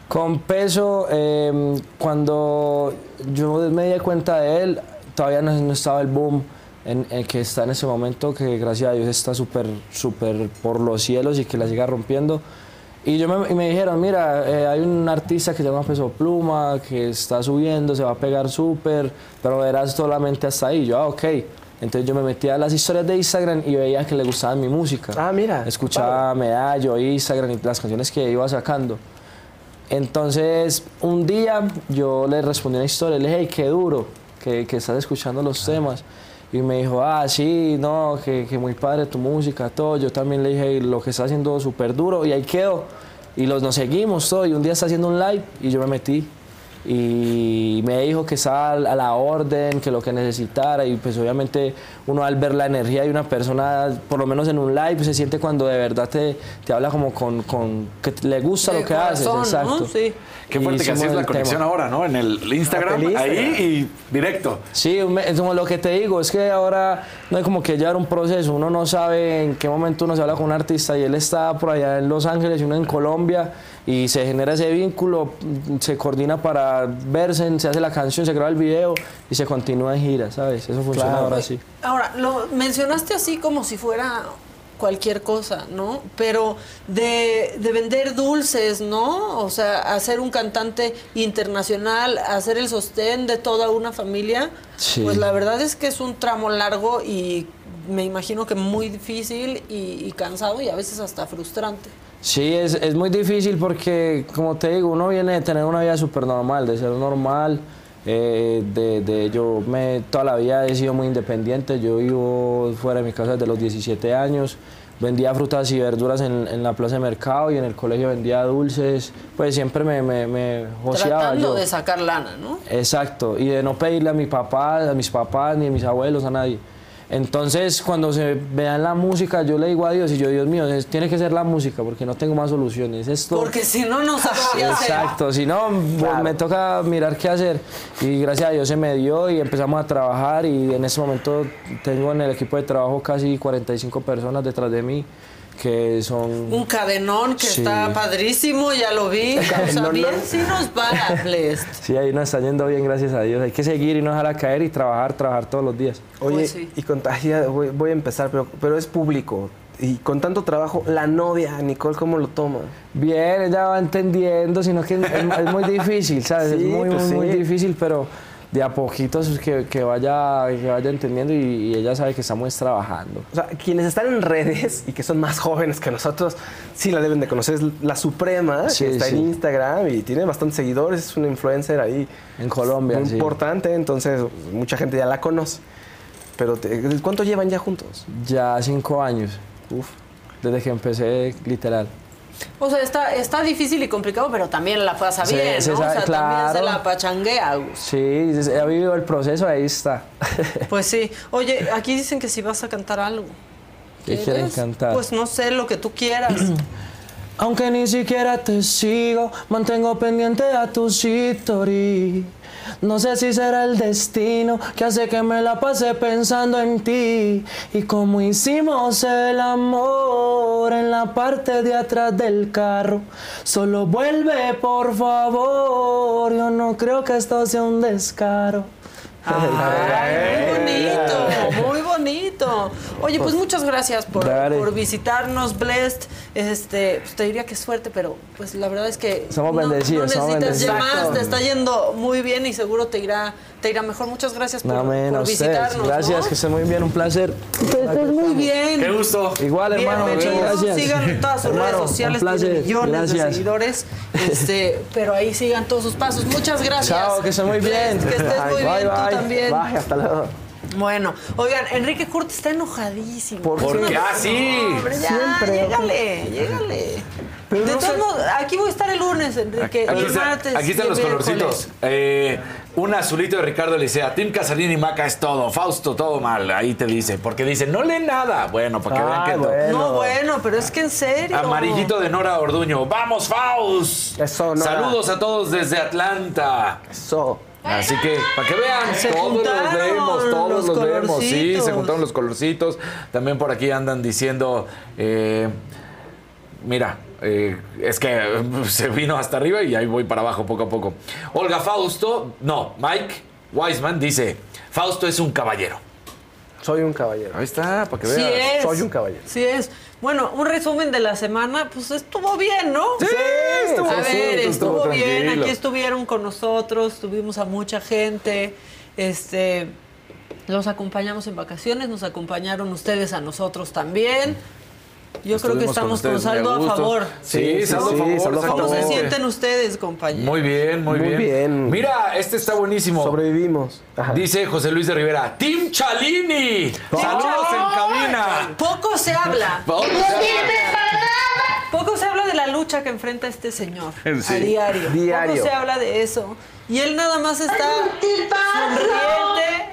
Con peso, eh, cuando yo me di cuenta de él, todavía no, no estaba el boom en, en que está en ese momento, que gracias a Dios está súper, súper por los cielos y que la siga rompiendo. Y, yo me, y me dijeron, mira, eh, hay un artista que se llama Peso Pluma, que está subiendo, se va a pegar súper, pero verás solamente hasta ahí. Yo, ah, ok. Entonces yo me metía a las historias de Instagram y veía que le gustaba mi música. Ah, mira. Escuchaba Medallo, Instagram y las canciones que iba sacando. Entonces, un día yo le respondí una historia, le dije, hey, qué duro que, que estás escuchando los temas. Y me dijo, ah, sí, no, que, que muy padre tu música, todo. Yo también le dije, lo que está haciendo súper duro. Y ahí quedó. Y los, nos seguimos todo. Y un día está haciendo un live y yo me metí. Y me dijo que estaba a la orden, que lo que necesitara. Y pues obviamente uno al ver la energía de una persona, por lo menos en un live, se siente cuando de verdad te, te habla como con, con que le gusta De lo que haces. corazón, ¿no? Exacto. Sí. Qué fuerte Y que es la conexión tema. ahora, ¿no? En el Instagram, el ahí Instagram. y directo. Sí, es como lo que te digo, es que ahora no hay como que llevar un proceso, uno no sabe en qué momento uno se habla con un artista y él está por allá en Los Ángeles y uno en Colombia y se genera ese vínculo, se coordina para verse, se hace la canción, se graba el video y se continúa en gira, ¿sabes? Eso funciona Claro. ahora sí. Ahora, lo mencionaste así como si fuera cualquier cosa, ¿no? Pero de, de vender dulces, ¿no? O sea, hacer un cantante internacional, hacer el sostén de toda una familia, Sí. pues la verdad es que es un tramo largo y me imagino que muy difícil y, y cansado y a veces hasta frustrante. Sí, es, es muy difícil porque, como te digo, uno viene de tener una vida súper normal, de ser normal. eh, de, de- yo me, toda la vida he sido muy independiente. Yo vivo fuera de mi casa desde los 17 años. Vendía frutas y verduras en, en la plaza de mercado y en el colegio vendía dulces. Pues siempre me, me, me joseaba Tratando yo. de sacar lana, ¿no? Exacto, y de no pedirle a mi papá, a mis papás, ni a mis abuelos, a nadie. Entonces, cuando se vean la música, yo le digo a Dios, y yo, Dios mío, es- tiene que ser la música, porque no tengo más soluciones. Esto... Porque si no, no hacer. Exacto, si no, pues, me toca mirar qué hacer. Y gracias a Dios se me dio y empezamos a trabajar y en ese momento tengo en el equipo de trabajo casi 45 personas detrás de mí que son... Un cadenón que Sí. está padrísimo, ya lo vi. O sea, bien ¿no? sí nos va, Blessed. Sí, ahí nos está yendo bien, gracias a Dios. Hay que seguir y no dejar caer y trabajar, trabajar todos los días. Oye, Pues sí. y contagia, voy, voy a empezar, pero, pero es público. Y con tanto trabajo, la novia, Nicole, ¿cómo lo toma? Bien, ella va entendiendo, sino que es, es muy difícil, ¿sabes? Sí, es muy, pues muy, muy sí. difícil, pero de a poquitos que, que vaya, que vaya entendiendo y, y ella sabe que estamos trabajando. O sea, quienes están en redes y que son más jóvenes que nosotros, sí la deben de conocer. Es la Suprema, Sí, que está sí. en Instagram y tiene bastantes seguidores. Es una influencer ahí. En Colombia, Muy sí. importante, entonces mucha gente ya la conoce. Pero, te- ¿cuánto llevan ya juntos? Ya cinco años, Uf. desde que empecé, literal. O sea, está, está difícil y complicado, pero también la pasa Se- bien, se ¿no? sabe- o sea, también se claro. la pachanguea, Gus. Sí, ha vivido el proceso, ahí está. Pues sí. Oye, aquí dicen que si vas a cantar algo. ¿Qué quieren ¿Quieres? cantar? Pues no sé, lo que tú quieras. Aunque ni siquiera te sigo, mantengo pendiente a tus stories. No sé si será el destino que hace que me la pase pensando en ti. Y como hicimos el amor en la parte de atrás del carro. Solo vuelve, por favor. Yo no creo que esto sea un descaro. Ay, muy bonito, muy bonito. Oye, pues muchas gracias por, por visitarnos, Blessed. Este, pues te diría que suerte, pero pues la verdad es que Somos no, bendecidos, no somos necesitas ya bendecidos. más, te está yendo muy bien y seguro te irá, te irá mejor. Muchas gracias por, a ustedes. visitarnos. Gracias, ¿no? que estén muy bien, un placer. Que estés muy bien. Qué gusto. Igual, hermano, muchas gracias. Sigan en todas sus Hermano, redes sociales, tiene millones de seguidores. Este, pero ahí sigan todos sus pasos. Muchas gracias. Chao, que estén muy bien. Que estés muy Bye, bien, bye. También. Bye, hasta luego. Bueno, oigan, Enrique Curti está enojadísimo. ¿Por ¿Por Es qué? una- Ah, sí. Hombre, ya, Siempre. llégale, llégale. Pero de no todos sé- modos, aquí voy a estar el lunes, Enrique. Aquí, el está- martes aquí están los colorcitos. Eh, un azulito de Ricardo Licea. Tim Casarín y Maca es todo. Fausto, todo mal. Ahí te dice. Porque dice, no lee nada. Bueno, para que vean Ay, que bueno. No, bueno, pero es que en serio. Amarillito de Nora Orduño. ¡Vamos, Faust! Eso, Nora. Saludos a todos desde Atlanta. Eso. Así que, para que vean, Se todos los vemos, todos los los, vemos. Sí, se juntaron los colorcitos. También por aquí andan diciendo, eh, mira, eh, es que se vino hasta arriba y ahí voy para abajo poco a poco. Olga Fausto, no, Mike Wiseman dice, Fausto es un caballero. Soy un caballero. Ahí está, para que Sí vean. es. Soy un caballero. Sí es. Bueno, un resumen de la semana, pues estuvo bien, ¿no? Sí, estuvo A sí, ver, estuvo estuvo bien. tranquilo. Aquí estuvieron con nosotros, tuvimos a mucha gente. Este, los acompañamos en vacaciones, nos acompañaron ustedes a nosotros también. Yo creo que con estamos con, saldo a favor. Sí, Sí, saldo a sí, favor. saldo a ¿Cómo se sienten ustedes, compañeros? Muy bien, muy, Muy bien. bien. Mira, este está buenísimo. Sobrevivimos. Ajá. Dice José Luis de Rivera, Team Chalini. Saludos en cabina. Poco se habla. Poco se habla. Poco se habla de la lucha que enfrenta este señor Sí. a diario. Diario. Poco se habla de eso. Y él nada más está sonriente,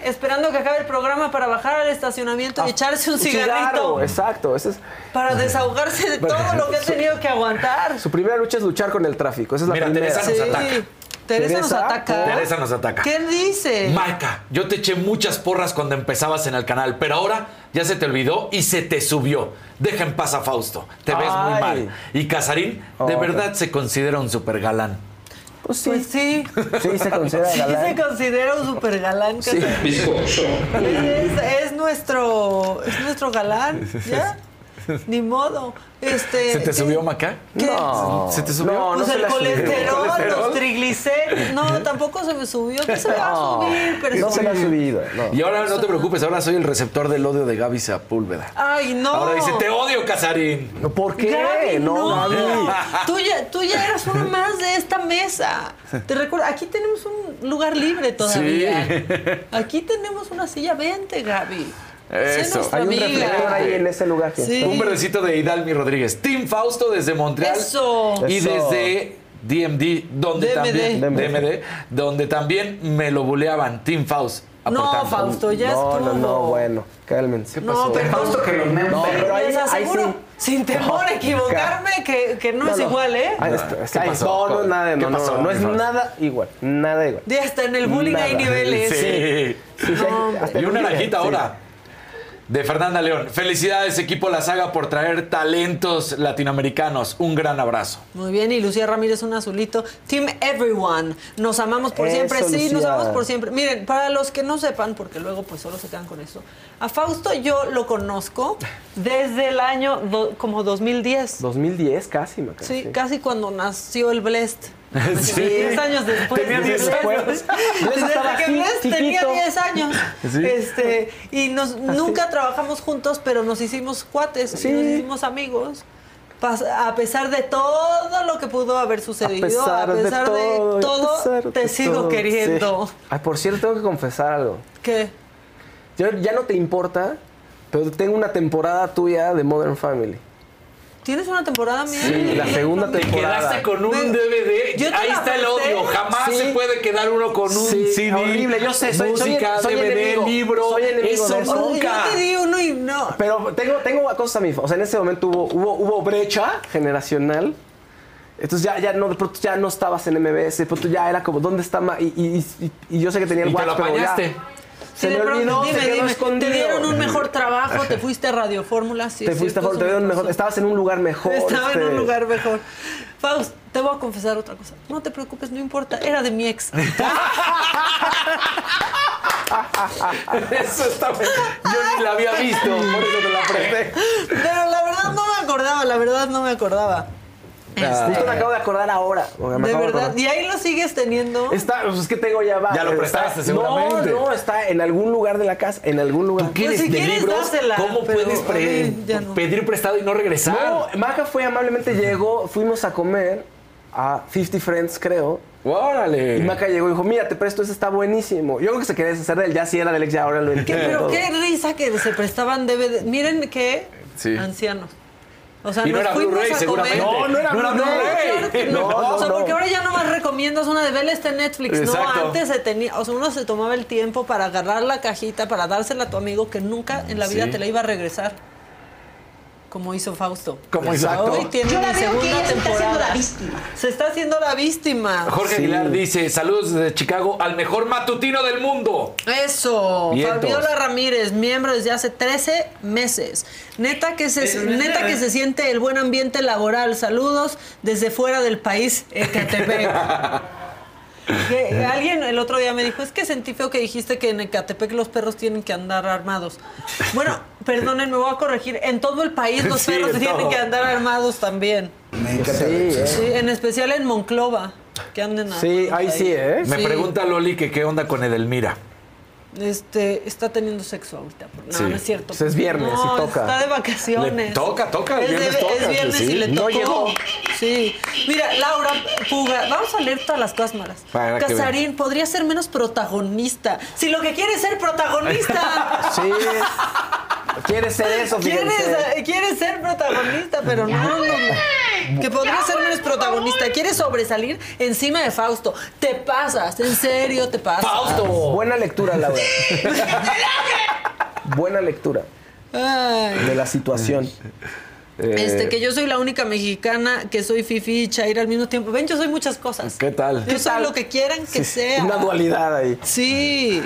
esperando que acabe el programa para bajar al estacionamiento y echarse un cigarrito exacto. Ese es, para desahogarse de todo lo que ha tenido que aguantar. su primera lucha es luchar con el tráfico. Esa es la Mira, primera. Teresa nos ataca. Teresa, nos ataca. Teresa nos ataca. ¿Qué dice? Maca, yo te eché muchas porras cuando empezabas en el canal, pero ahora ya se te olvidó y se te subió. Deja en paz a Fausto, te ves muy mal. Y Casarín, de Oh, verdad se considera un super galán. Pues sí. Pues sí. Sí, se considera Sí, galán. se considera un super galán. Sí. Es, es nuestro, es nuestro galán, ¿ya? Ni modo. Este, ¿Se te ¿qué- subió Maca? ¿Qué? No. ¿Se te subió? No, no Pues se el colesterol, ¿Colesterol? los triglicéridos. No, tampoco se me subió. ¿Qué se me va a No, subir? Pero no se le ha subido. No. Y ahora no te preocupes, ahora soy el receptor del odio de Gaby Sepúlveda. Ay, no. Ahora dice, te odio, Casarín. No, ¿Por qué? Gaby, no, no. Gaby. Tú ya, tú ya eras uno más de esta mesa. Te recuerdo, aquí tenemos un lugar libre todavía. Aquí tenemos una silla. Vente, Gaby. Eso. Hay un reflector ahí en ese lugar. que Sí. Un verdecito de Hidalmi Rodríguez. Team Fausto desde Montreal. Eso. Y Eso. desde DMD, donde DMD. también DMD. DMD, donde también me lo buleaban. Team Faust. No. Fausto, ya no, estuvo. no, no, bueno, cálmense. No, pero Fausto que los No, pero ahí, les ahí aseguro, sí. sin temor a equivocarme, que, que no, es igual, ¿eh? No, espera, ¿qué ay, pasó? No, no, nada, ¿Qué no, no, pasó, no es nada igual, nada igual. De hasta en el bullying hay Nada. niveles. Sí. Sí, sí, No, hasta Y una naranjita sí. ahora. De Fernanda León. Felicidades, equipo La Saga, por traer talentos latinoamericanos. Un gran abrazo. Muy bien, y Lucía Ramírez, un azulito. Team Everyone. Nos amamos por Eso, siempre. Sí, nos amamos por siempre. Miren, para los que no sepan, porque luego pues solo se quedan con eso. A Fausto yo lo conozco desde el año do- como 2010. 2010 casi, me Sí, casi cuando nació el Blest. Sí. 10 años después. Tenía 10 después. Desde que Blest tenía chiquito. 10 años. Sí. Este, y nos, nunca trabajamos juntos, pero nos hicimos cuates, Sí. y nos hicimos amigos. A pesar de todo lo que pudo haber sucedido, a pesar, de todo, a pesar de te sigo todo, queriendo. sí. Ay, por cierto, tengo que confesar algo. ¿Qué? Yo, ya no te importa, pero tengo una temporada tuya de Modern Family. ¿Tienes una temporada mía? Sí, la segunda Te temporada. quedaste con un DVD. yo te Ahí está el odio. Jamás Sí. se puede quedar uno con un Sí, CD. horrible, yo sé, soy- música, soy DVD, enemigo, libro. soy enemigo eso de eso. nunca. Yo te di uno y no. Pero tengo, tengo cosas a mi favor. O sea, en ese momento hubo, hubo, hubo brecha generacional. Entonces ya, ya, no, de pronto ya no estabas en MBS, de pronto ya era como, ¿dónde está? Ma-? Y, y, y- y yo sé que tenía el Y te lo WhatsApp, pero ya Se de me pronto, olvidó, dime, se quedó dime, escondido. Te dieron un mejor trabajo, te fuiste a Radio Fórmula. Sí, Te fuiste a te dieron mejor, estabas en un lugar mejor. Estaba en este, un lugar mejor. Faust, te voy a confesar otra cosa. No te preocupes, no importa. Era de mi ex. Eso está Yo ni la había visto, por eso te la presté. Pero la verdad no me acordaba, la verdad no me acordaba. Justo me acabo de acordar ahora. me De verdad. ¿Y ahí lo sigues teniendo? Está, pues es que tengo ya varios. Ya lo prestaste, Está- seguramente. No, no, está en algún lugar de la casa, en algún lugar. ¿Qué Pues eres si de quieres, libros? dásela, ¿Cómo pero, puedes pre- ay, ya no. pedir prestado y no regresar? No, Maca fue amablemente, llegó, fuimos a comer a 50 Friends, creo. ¡Órale! Y Maca llegó y dijo, mira, te presto, ese está buenísimo. Yo creo que se quería deshacer del ya sí era del ex, ya ahora lo ¿Qué, entiendo. pero todo. qué risa que se prestaban DVD. Miren qué Sí. ancianos. O sea, Y no nos era fuimos Blu-ray, a seguramente. comer. No, no era No Blu-ray. No. No, o sea, porque ahora ya nomás recomiendas una de vela está en Netflix. Exacto. No, antes se tenía, o sea, uno se tomaba el tiempo para agarrar la cajita, para dársela a tu amigo que nunca en la vida Sí. te la iba a regresar. Como hizo Fausto. Como hizo Hoy Fausto. tiene Yo la mi veo que segunda ella se está haciendo temporada. la víctima. Se está haciendo la víctima. Jorge Aguilar dice, saludos desde Chicago al mejor matutino del mundo. Eso, Vientos. Fabiola Ramírez, miembro desde hace 13 meses. Neta que se neta que se siente el buen ambiente laboral. Saludos desde fuera del país, Ecatepec. Que alguien el otro día me dijo, es que sentí feo que dijiste que en Ecatepec los perros tienen que andar armados. Bueno, perdonen, me voy a corregir. En todo el país los Sí, perros en tienen todo. que andar armados también. Sí, ¿eh? Sí, en especial en Monclova, que anden Sí, armados ahí sí, ¿eh? Me Sí. pregunta Loli que qué onda con Edelmira. Este, está teniendo sexo ahorita. No, Sí. no es cierto. Pues es viernes no, y toca. Está de vacaciones. Le toca, toca, Es, de- viernes toca, es viernes sí. y le No tocó. llegó. Sí. Mira, Laura Puga, vamos a leer todas las cosas malas. Para que Casarín podría ser menos protagonista. Si lo que quiere es ser protagonista. Sí. ¿Quieres ser eso, Quieres, quieres ser protagonista, pero no, no, no. Que podría ser menos protagonista. Quieres sobresalir encima de Fausto. Te pasas, en serio te pasas. Buena lectura, Laura. Buena lectura Ay. de la situación. Eh, Este, que yo soy la única mexicana que soy fifi y chaira al mismo tiempo. Ven, yo soy muchas cosas. ¿Qué tal? Yo soy lo que quieran que sí, sea. Una dualidad ahí. Sí.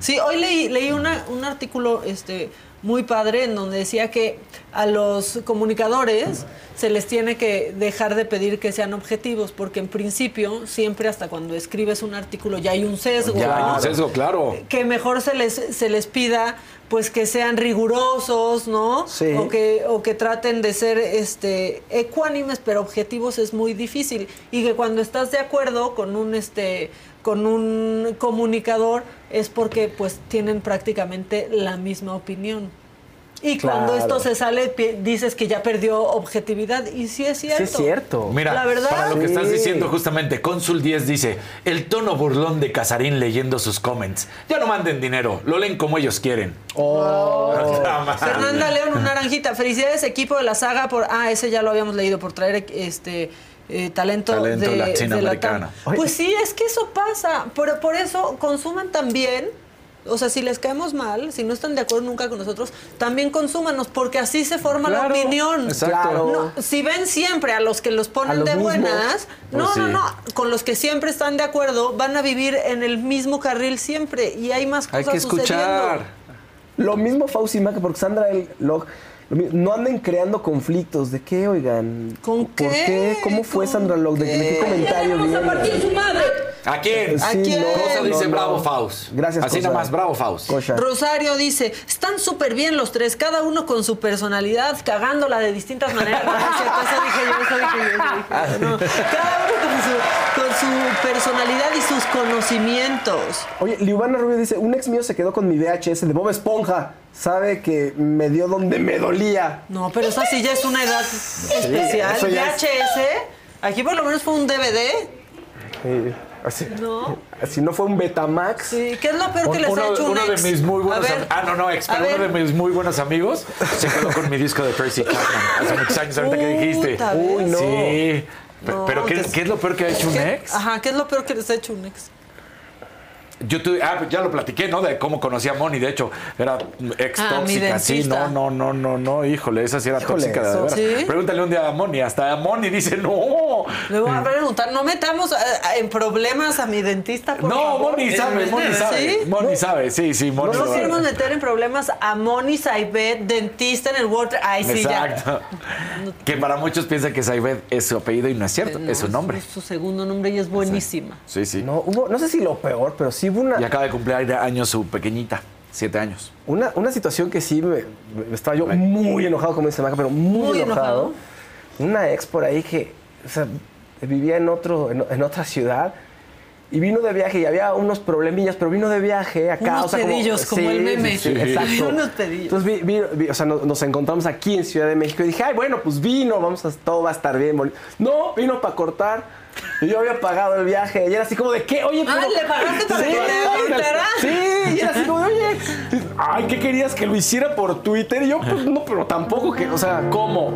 Sí, hoy leí, leí una- un artículo este, muy padre en donde decía que a los comunicadores se les tiene que dejar de pedir que sean objetivos, porque en principio, siempre hasta cuando escribes un artículo ya hay un sesgo. Ya, ¿no? hay un sesgo, claro. que mejor se les, se les pida pues que sean rigurosos, ¿no? Sí. O que, o que traten de ser este ecuánimes, pero objetivos es muy difícil. Y que cuando estás de acuerdo con un este con un comunicador es porque pues tienen prácticamente la misma opinión. Y cuando esto se sale, dices que ya perdió objetividad. Y sí es cierto. Sí, es cierto. Mira, La verdad. para lo que estás diciendo justamente, Cónsul 10 dice, el tono burlón de Casarín leyendo sus comments. Ya no manden dinero, lo leen como ellos quieren. Puta madre. Fernanda León, un naranjita. Felicidades, equipo de la saga, por. Ah, ese ya lo habíamos leído, por traer este. eh, talento, Talento de, latinoamericano. de Latam. Pues sí, es que eso pasa. Pero por eso consuman también. O sea, si les caemos mal, si no están de acuerdo nunca con nosotros, también consúmanos, porque así se forma la opinión. exacto. No, si ven siempre a los que los ponen los de mismos. buenas, no, Pues no, sí. no, con los que siempre están de acuerdo, van a vivir en el mismo carril siempre y hay más Hay cosas que escuchar. sucediendo. Lo mismo Fauci y Maca, porque Sandra el Log, no anden creando conflictos. ¿De qué, oigan? ¿Con ¿Por qué? qué? ¿Cómo fue Sandra Log? ¿De, de qué comentario Vamos a partir viene? su madre. ¿A quién? ¿A quién? Cosa no, dice no. Bravo Faust. Gracias, Así Cosa. nada más, Bravo Faust. Rosario dice, están súper bien los tres, cada uno con su personalidad, cagándola de distintas maneras. No, es cierto, eso dije yo, eso dije yo, eso dije yo. No, cada uno con su, con su personalidad y sus conocimientos. Oye, Liubana Rubio dice, un ex mío se quedó con mi VHS de Bob Esponja. Sabe que me dio donde me dolía. No, pero esa sí ya es una edad especial. es- VHS, aquí por lo menos fue un DVD. Sí, así, No. así no fue un Betamax. Sí, ¿qué es lo peor que les uno, ha hecho un uno de ex? mis muy buenos ver, ah no no ex pero uno de mis muy buenos amigos se quedó con mi disco de Tracy Chapman hace muchos años ahorita que dijiste. Uy, no. sí No, pero ¿qué, qué es lo peor que ha hecho un ¿Qué- ex Ajá, ¿qué es lo peor que les ha hecho un ex? Yo tuve, ah, ya lo platiqué no de cómo conocí a Moni de hecho era ex Ah, tóxica sí no no no no no híjole esa sí era Híjole, tóxica de ¿Sí? pregúntale un día a Moni hasta a Moni dice no. Le voy a preguntar, no metamos eh, en problemas a mi dentista, por No, favor. Moni sabe, Moni sabe. ¿Sí? Moni sabe, sí, sí, Moni No sabe. queremos meter en problemas a Moni Saibet, dentista en el Water. Ay, sí, ya. Exacto. Que para muchos piensan que Saibet es su apellido y no es cierto, es su nombre. Es su segundo nombre y es buenísima. Sí, sí. No, hubo, no sé si lo peor, pero sí una, Y acaba de cumplir años su pequeñita, siete años. una, una situación que sí me, me estaba yo muy enojado, como dice Maca, pero muy, Muy enojado. enojado. Una ex por ahí que o sea, vivía en, otro, en, en otra ciudad y vino de viaje y había unos problemillas, pero vino de viaje acá. Unos o sea, pedillos, como el meme. Sí, Sí. exacto. Unos pedillos. Entonces, vi- vi- vi- o sea, nos, nos encontramos aquí en Ciudad de México y dije, ay, bueno, pues vino, vamos a, todo va a estar bien. boni-". No, vino para cortar. Y yo había pagado el viaje. Y era así como de, ¿qué? Oye, Ah, pero- ¿le pagaste para Sí, que te invitara? Sí, y era así como de, oye, ay, ¿qué querías que lo hiciera por Twitter? Y yo, pues no, pero tampoco que, o sea, ¿cómo?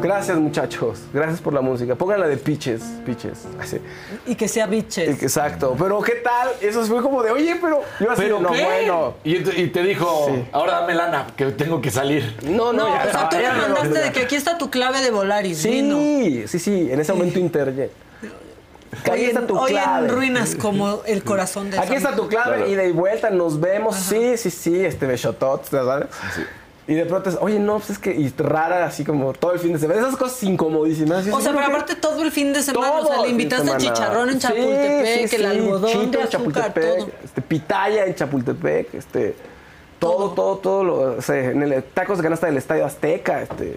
Gracias, muchachos. Gracias por la música. Pónganla de Pitches, Pitches. Así. Y que sea bitches. Exacto. Pero, ¿qué tal? Eso fue como de, oye, pero. Yo así, ¿Pero no, qué? bueno. Y, te- y te dijo, Sí. ahora dame lana, que tengo que salir. No, no, No, ya. o sea, tú le no, mandaste de que aquí está tu clave de Volaris. vino. Sí, sí, sí. En ese momento Interjet. Aquí Hoy, está en, tu hoy clave. en ruinas como el corazón de Aquí está tu clave, Claro. ida y vuelta, nos vemos. Sí, sí, sí, este besotot, ¿sabes? Y de pronto es, oye, no, pues es que, y rara, así como todo el fin de semana. Esas cosas incomodísimas. O sí, sea, ¿por pero aparte todo el fin de semana, o Todo sea, le invitaste el chicharrón en Sí, Chapultepec, sí, el sí, algodón chito de azúcar, Chapultepec, todo. Este, pitaya en Chapultepec, este, todo, todo, todo, lo, o sea, en el tacos de canasta del Estadio Azteca, este,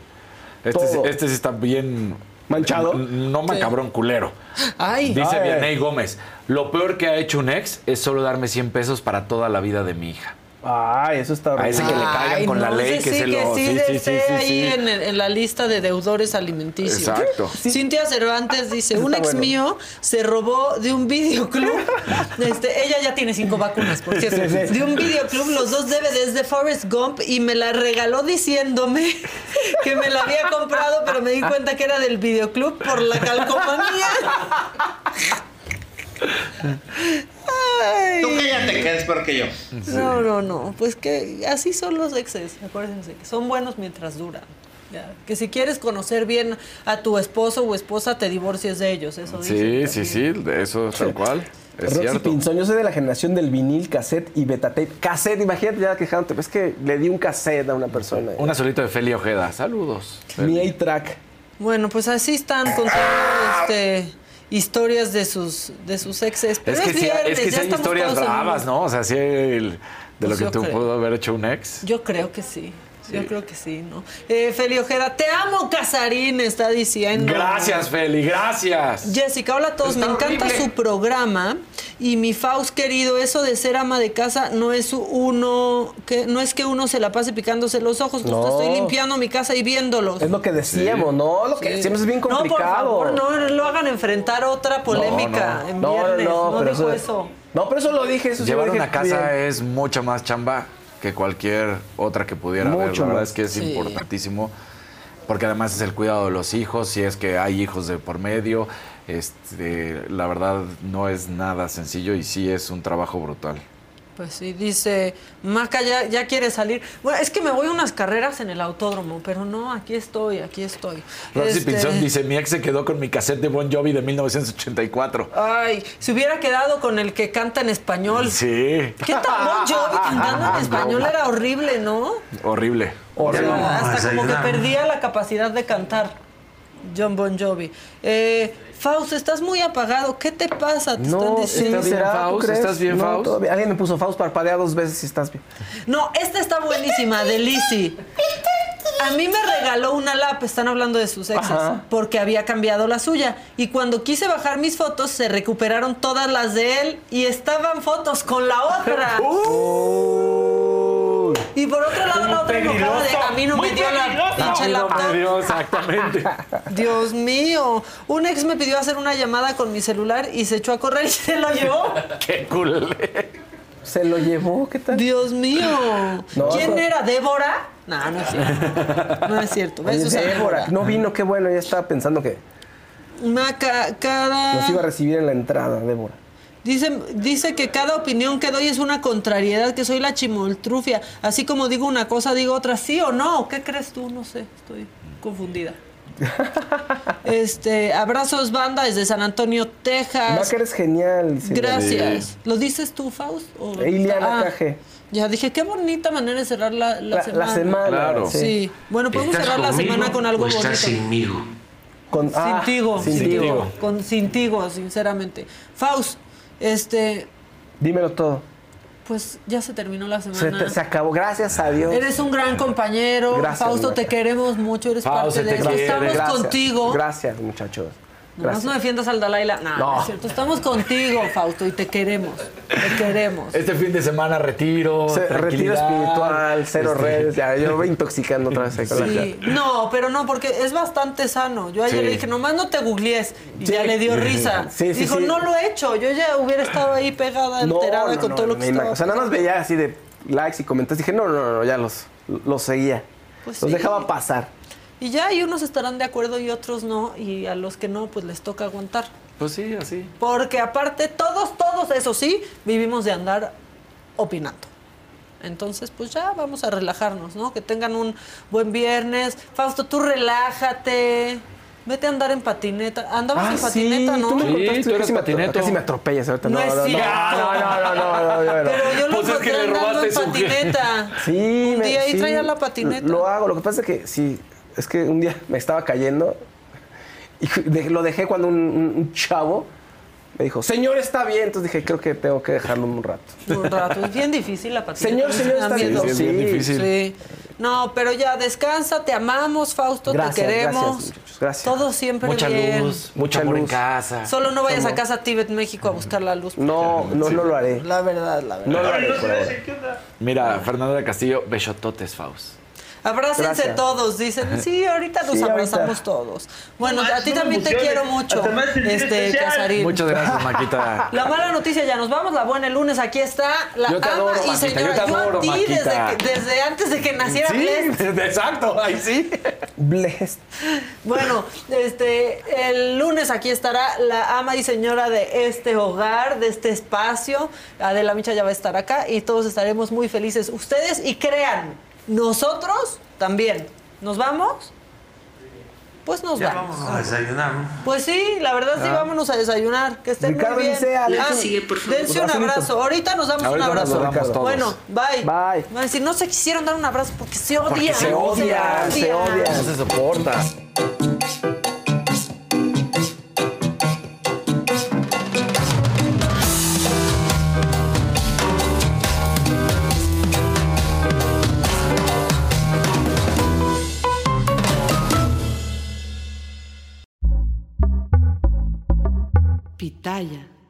Este, sí- todo. este sí está bien... ¿Manchado? No macabrón, culero. Ay, Dice. Vianey Gómez, lo peor que ha hecho un ex es solo darme 100 pesos para toda la vida de mi hija. Ay, eso está A ese que le caigan Ay, con la ley, que sí, se lo... sí, sí, sí, sí, esté sí, ahí sí. En, el- en la lista de deudores alimenticios. Exacto. Cintia Cervantes dice, un ex bueno. mío se robó de un videoclub, este, ella ya tiene cinco vacunas, por cierto, Sí, sí. de un videoclub los dos DVDs de Forrest Gump y me la regaló diciéndome que me la había comprado, pero me di cuenta que era del videoclub por la calcomanía. Ay. Tú cállate, que es peor que yo. No, no, no. Pues que así son los exes, acuérdense, que son buenos mientras duran. Ya, Que si quieres conocer bien a tu esposo o esposa, te divorcies de ellos. Eso Sí, sí, sí, de eso tal cual. Es Roxy cierto. Pinzón, yo soy de la generación del vinil, cassette y beta-tape. Cassette, imagínate ya quejándote, es que le di un cassette a una persona. Una solita de Feli Ojeda. Saludos. Mi A-track. Bueno, pues así están contando este, historias de sus, de sus exes. Pero Es que, es, sí, viernes, es que sí ya hay historias bravas. ¿no? O sea, sí el- de lo Pues que yo tú creo. pudo haber hecho un ex. Yo creo que sí. Yo creo que sí, ¿no? Eh, Feli Ojeda, te amo, Casarín, está diciendo. Gracias, Feli, gracias. Jessica, hola a todos. Está Me encanta horrible. su programa y mi Faust querido, eso de ser ama de casa no es uno que no es que uno se la pase picándose los ojos. Justo No. estoy limpiando mi casa y viéndolos. Es lo que decíamos, ¿no? Lo que Sí. decíamos es bien No, por complicado. favor, no lo hagan enfrentar otra polémica no. en No, no, viernes. no, No, pero dijo eso- eso. No, pero eso lo dije. Eso sí Llevar lo dije una casa bien. es mucha más chamba que cualquier otra que pudiera haber. Mucho La verdad más. es que es Sí. importantísimo. Porque además es el cuidado de los hijos, si es que hay hijos de por medio. Este, la verdad no es nada sencillo y sí es un trabajo brutal. Pues sí, dice, Maca ya, ya quiere salir. Bueno, es que me voy a unas carreras en el autódromo, pero no, aquí estoy, aquí estoy. Roxy Este, Pinzón dice, mi ex se quedó con mi cassette de Bon Jovi de 1984. Ay, se hubiera quedado con el que canta en español. Sí, ¿Qué tal Bon Jovi cantando en español? Era horrible, ¿no? horrible. A hasta como que perdía la capacidad de cantar. John Bon Jovi. Eh, Faust, estás muy apagado. ¿Qué te pasa? Te están No, diciendo. sí, ¿Estás bien, ¿será? ¿Tú Faust? crees? ¿Estás bien, No, Faust? todavía. Alguien me puso Faust parpadea dos veces si estás bien. No, esta está buenísima, de Lizzy. A mí me regaló una lap, están hablando de sus exes, Ajá. porque había cambiado la suya. Y cuando quise bajar mis fotos, se recuperaron todas las de él y estaban fotos con la otra. Y por otro lado, la otra enojada de a mí no me dio la pinche no laptop. dio, exactamente. Dios mío, un ex me pidió hacer una llamada con mi celular y se echó a correr y se lo llevó. Qué cool. Se lo llevó, ¿qué tal? Dios mío. No, ¿Quién no. era? ¿Débora? No, no es cierto. No es cierto. Oye, Débora, Débora. no vino, qué bueno, ya estaba pensando que Maca, cada... nos iba a recibir en la entrada, Débora. Dice, dice que cada opinión que doy es una contrariedad, que soy la chimoltrufia. Así como digo una cosa, digo otra. ¿Sí o no? ¿Qué crees tú? No sé, estoy confundida. Este, abrazos banda desde San Antonio, No, Texas. que eres genial. dice. Gracias. ¿Lo dices tú, Faust? o- Iliana Ah, Caje. Ya dije, qué bonita manera de cerrar la, la La- la semana. semana, Claro. Sí. sí. Bueno, podemos ¿Estás cerrar la conmigo semana con algo o estás bonito. sinmigo? Con, ah, sintigo. Con Sintigo, sinceramente. Faust, este, Dímelo todo. pues ya se terminó la Se, semana. te- se acabó. Gracias a Dios. Eres un gran compañero. Gracias, Fausto, te queremos mucho. Eres Fausto, parte de esto. Estamos Gracias. contigo. Gracias, muchachos. Nomás Gracias. no defiendas al Dalai Lama. No. no es cierto. Estamos contigo, Fausto, y te queremos. Te queremos. Este fin de semana retiro. Se- retiro espiritual, cero Este, redes. Ya, yo me voy intoxicando otra vez Sí, no, pero no, porque es bastante sano. Yo ayer Sí. le dije, nomás no te googlees. Y Sí. ya le dio risa. Sí, sí, Dijo, sí. no lo he hecho. Yo ya hubiera estado ahí pegada, No, enterada no, con no, todo lo que estaba. O sea, nada más veía así de likes y comentarios. Dije, no, no, no, ya los, los seguía. Pues los sí. dejaba pasar. Y ya, y unos estarán de acuerdo y otros no. Y a los que no, pues les toca aguantar. Pues sí, así. Porque aparte, todos, todos, eso sí, vivimos de andar opinando. Entonces, pues ya vamos a relajarnos, ¿no? Que tengan un buen viernes. Fausto, tú relájate. Vete a andar en patineta. Andabas Ah, en sí, patineta, ¿no? tú me Sí, contaste tú eres casi me atro- patineto. Casi me atropellas ahorita. No No, es no, no, cierto. no, no, no, no, no, no, no. Pero yo lo Pues es que le andando robaste en su patineta. Sí, Un me- día ahí sí, traía la patineta. Lo hago, lo que pasa es que sí, es que un día me estaba cayendo y de- lo dejé cuando un, un- un chavo me dijo, señor, está bien. Entonces dije, creo que tengo que dejarlo un rato. Un rato. Es bien difícil la patineta. Señor, señor, está bien. Sí, es bien difícil. Sí. No, pero ya descansa, te amamos, Fausto, Gracias, te queremos. gracias. Todo siempre Mucha bien. luz, mucho Mucha amor en luz. casa. Solo no vayas a casa Tíbet, México a buscar la luz. No, no, no lo haré. La verdad, la verdad. No lo haré. Mira, Fernando de Castillo, besototes, Faust. Abrácense Gracias. todos, dicen. Sí, ahorita nos Sí, ahorita. abrazamos todos. Bueno, No a ti también te quiero mucho, este. Casarín. Muchas gracias, Maquita. La mala noticia ya nos vamos, la buena el lunes aquí está la Yo te ama adoro, y Maquita, señora. yo te adoro, a ti desde, Maquita. que- desde antes de que naciera Sí, Bless. exacto, ahí sí. Blessed. Bueno, este, el lunes aquí estará la ama y señora de este hogar, de este espacio. Adela Micha ya va a estar acá y todos estaremos muy felices. Ustedes y crean, nosotros también. ¿Nos vamos? Pues nos Ya vamos. vamos a desayunar, ¿no? Pues sí, la verdad sí, Ah. vámonos a desayunar. Que estén Ricardo muy bien. dice, Alex, Ah, sigue, por favor. dense un abrazo. Ahorita nos damos Ahorita un nos abrazo. damos todos. Bueno, bye. Bye. Van a decir, no se quisieron dar un abrazo porque se odian. Porque se odian, se odian. No se soporta. batalha.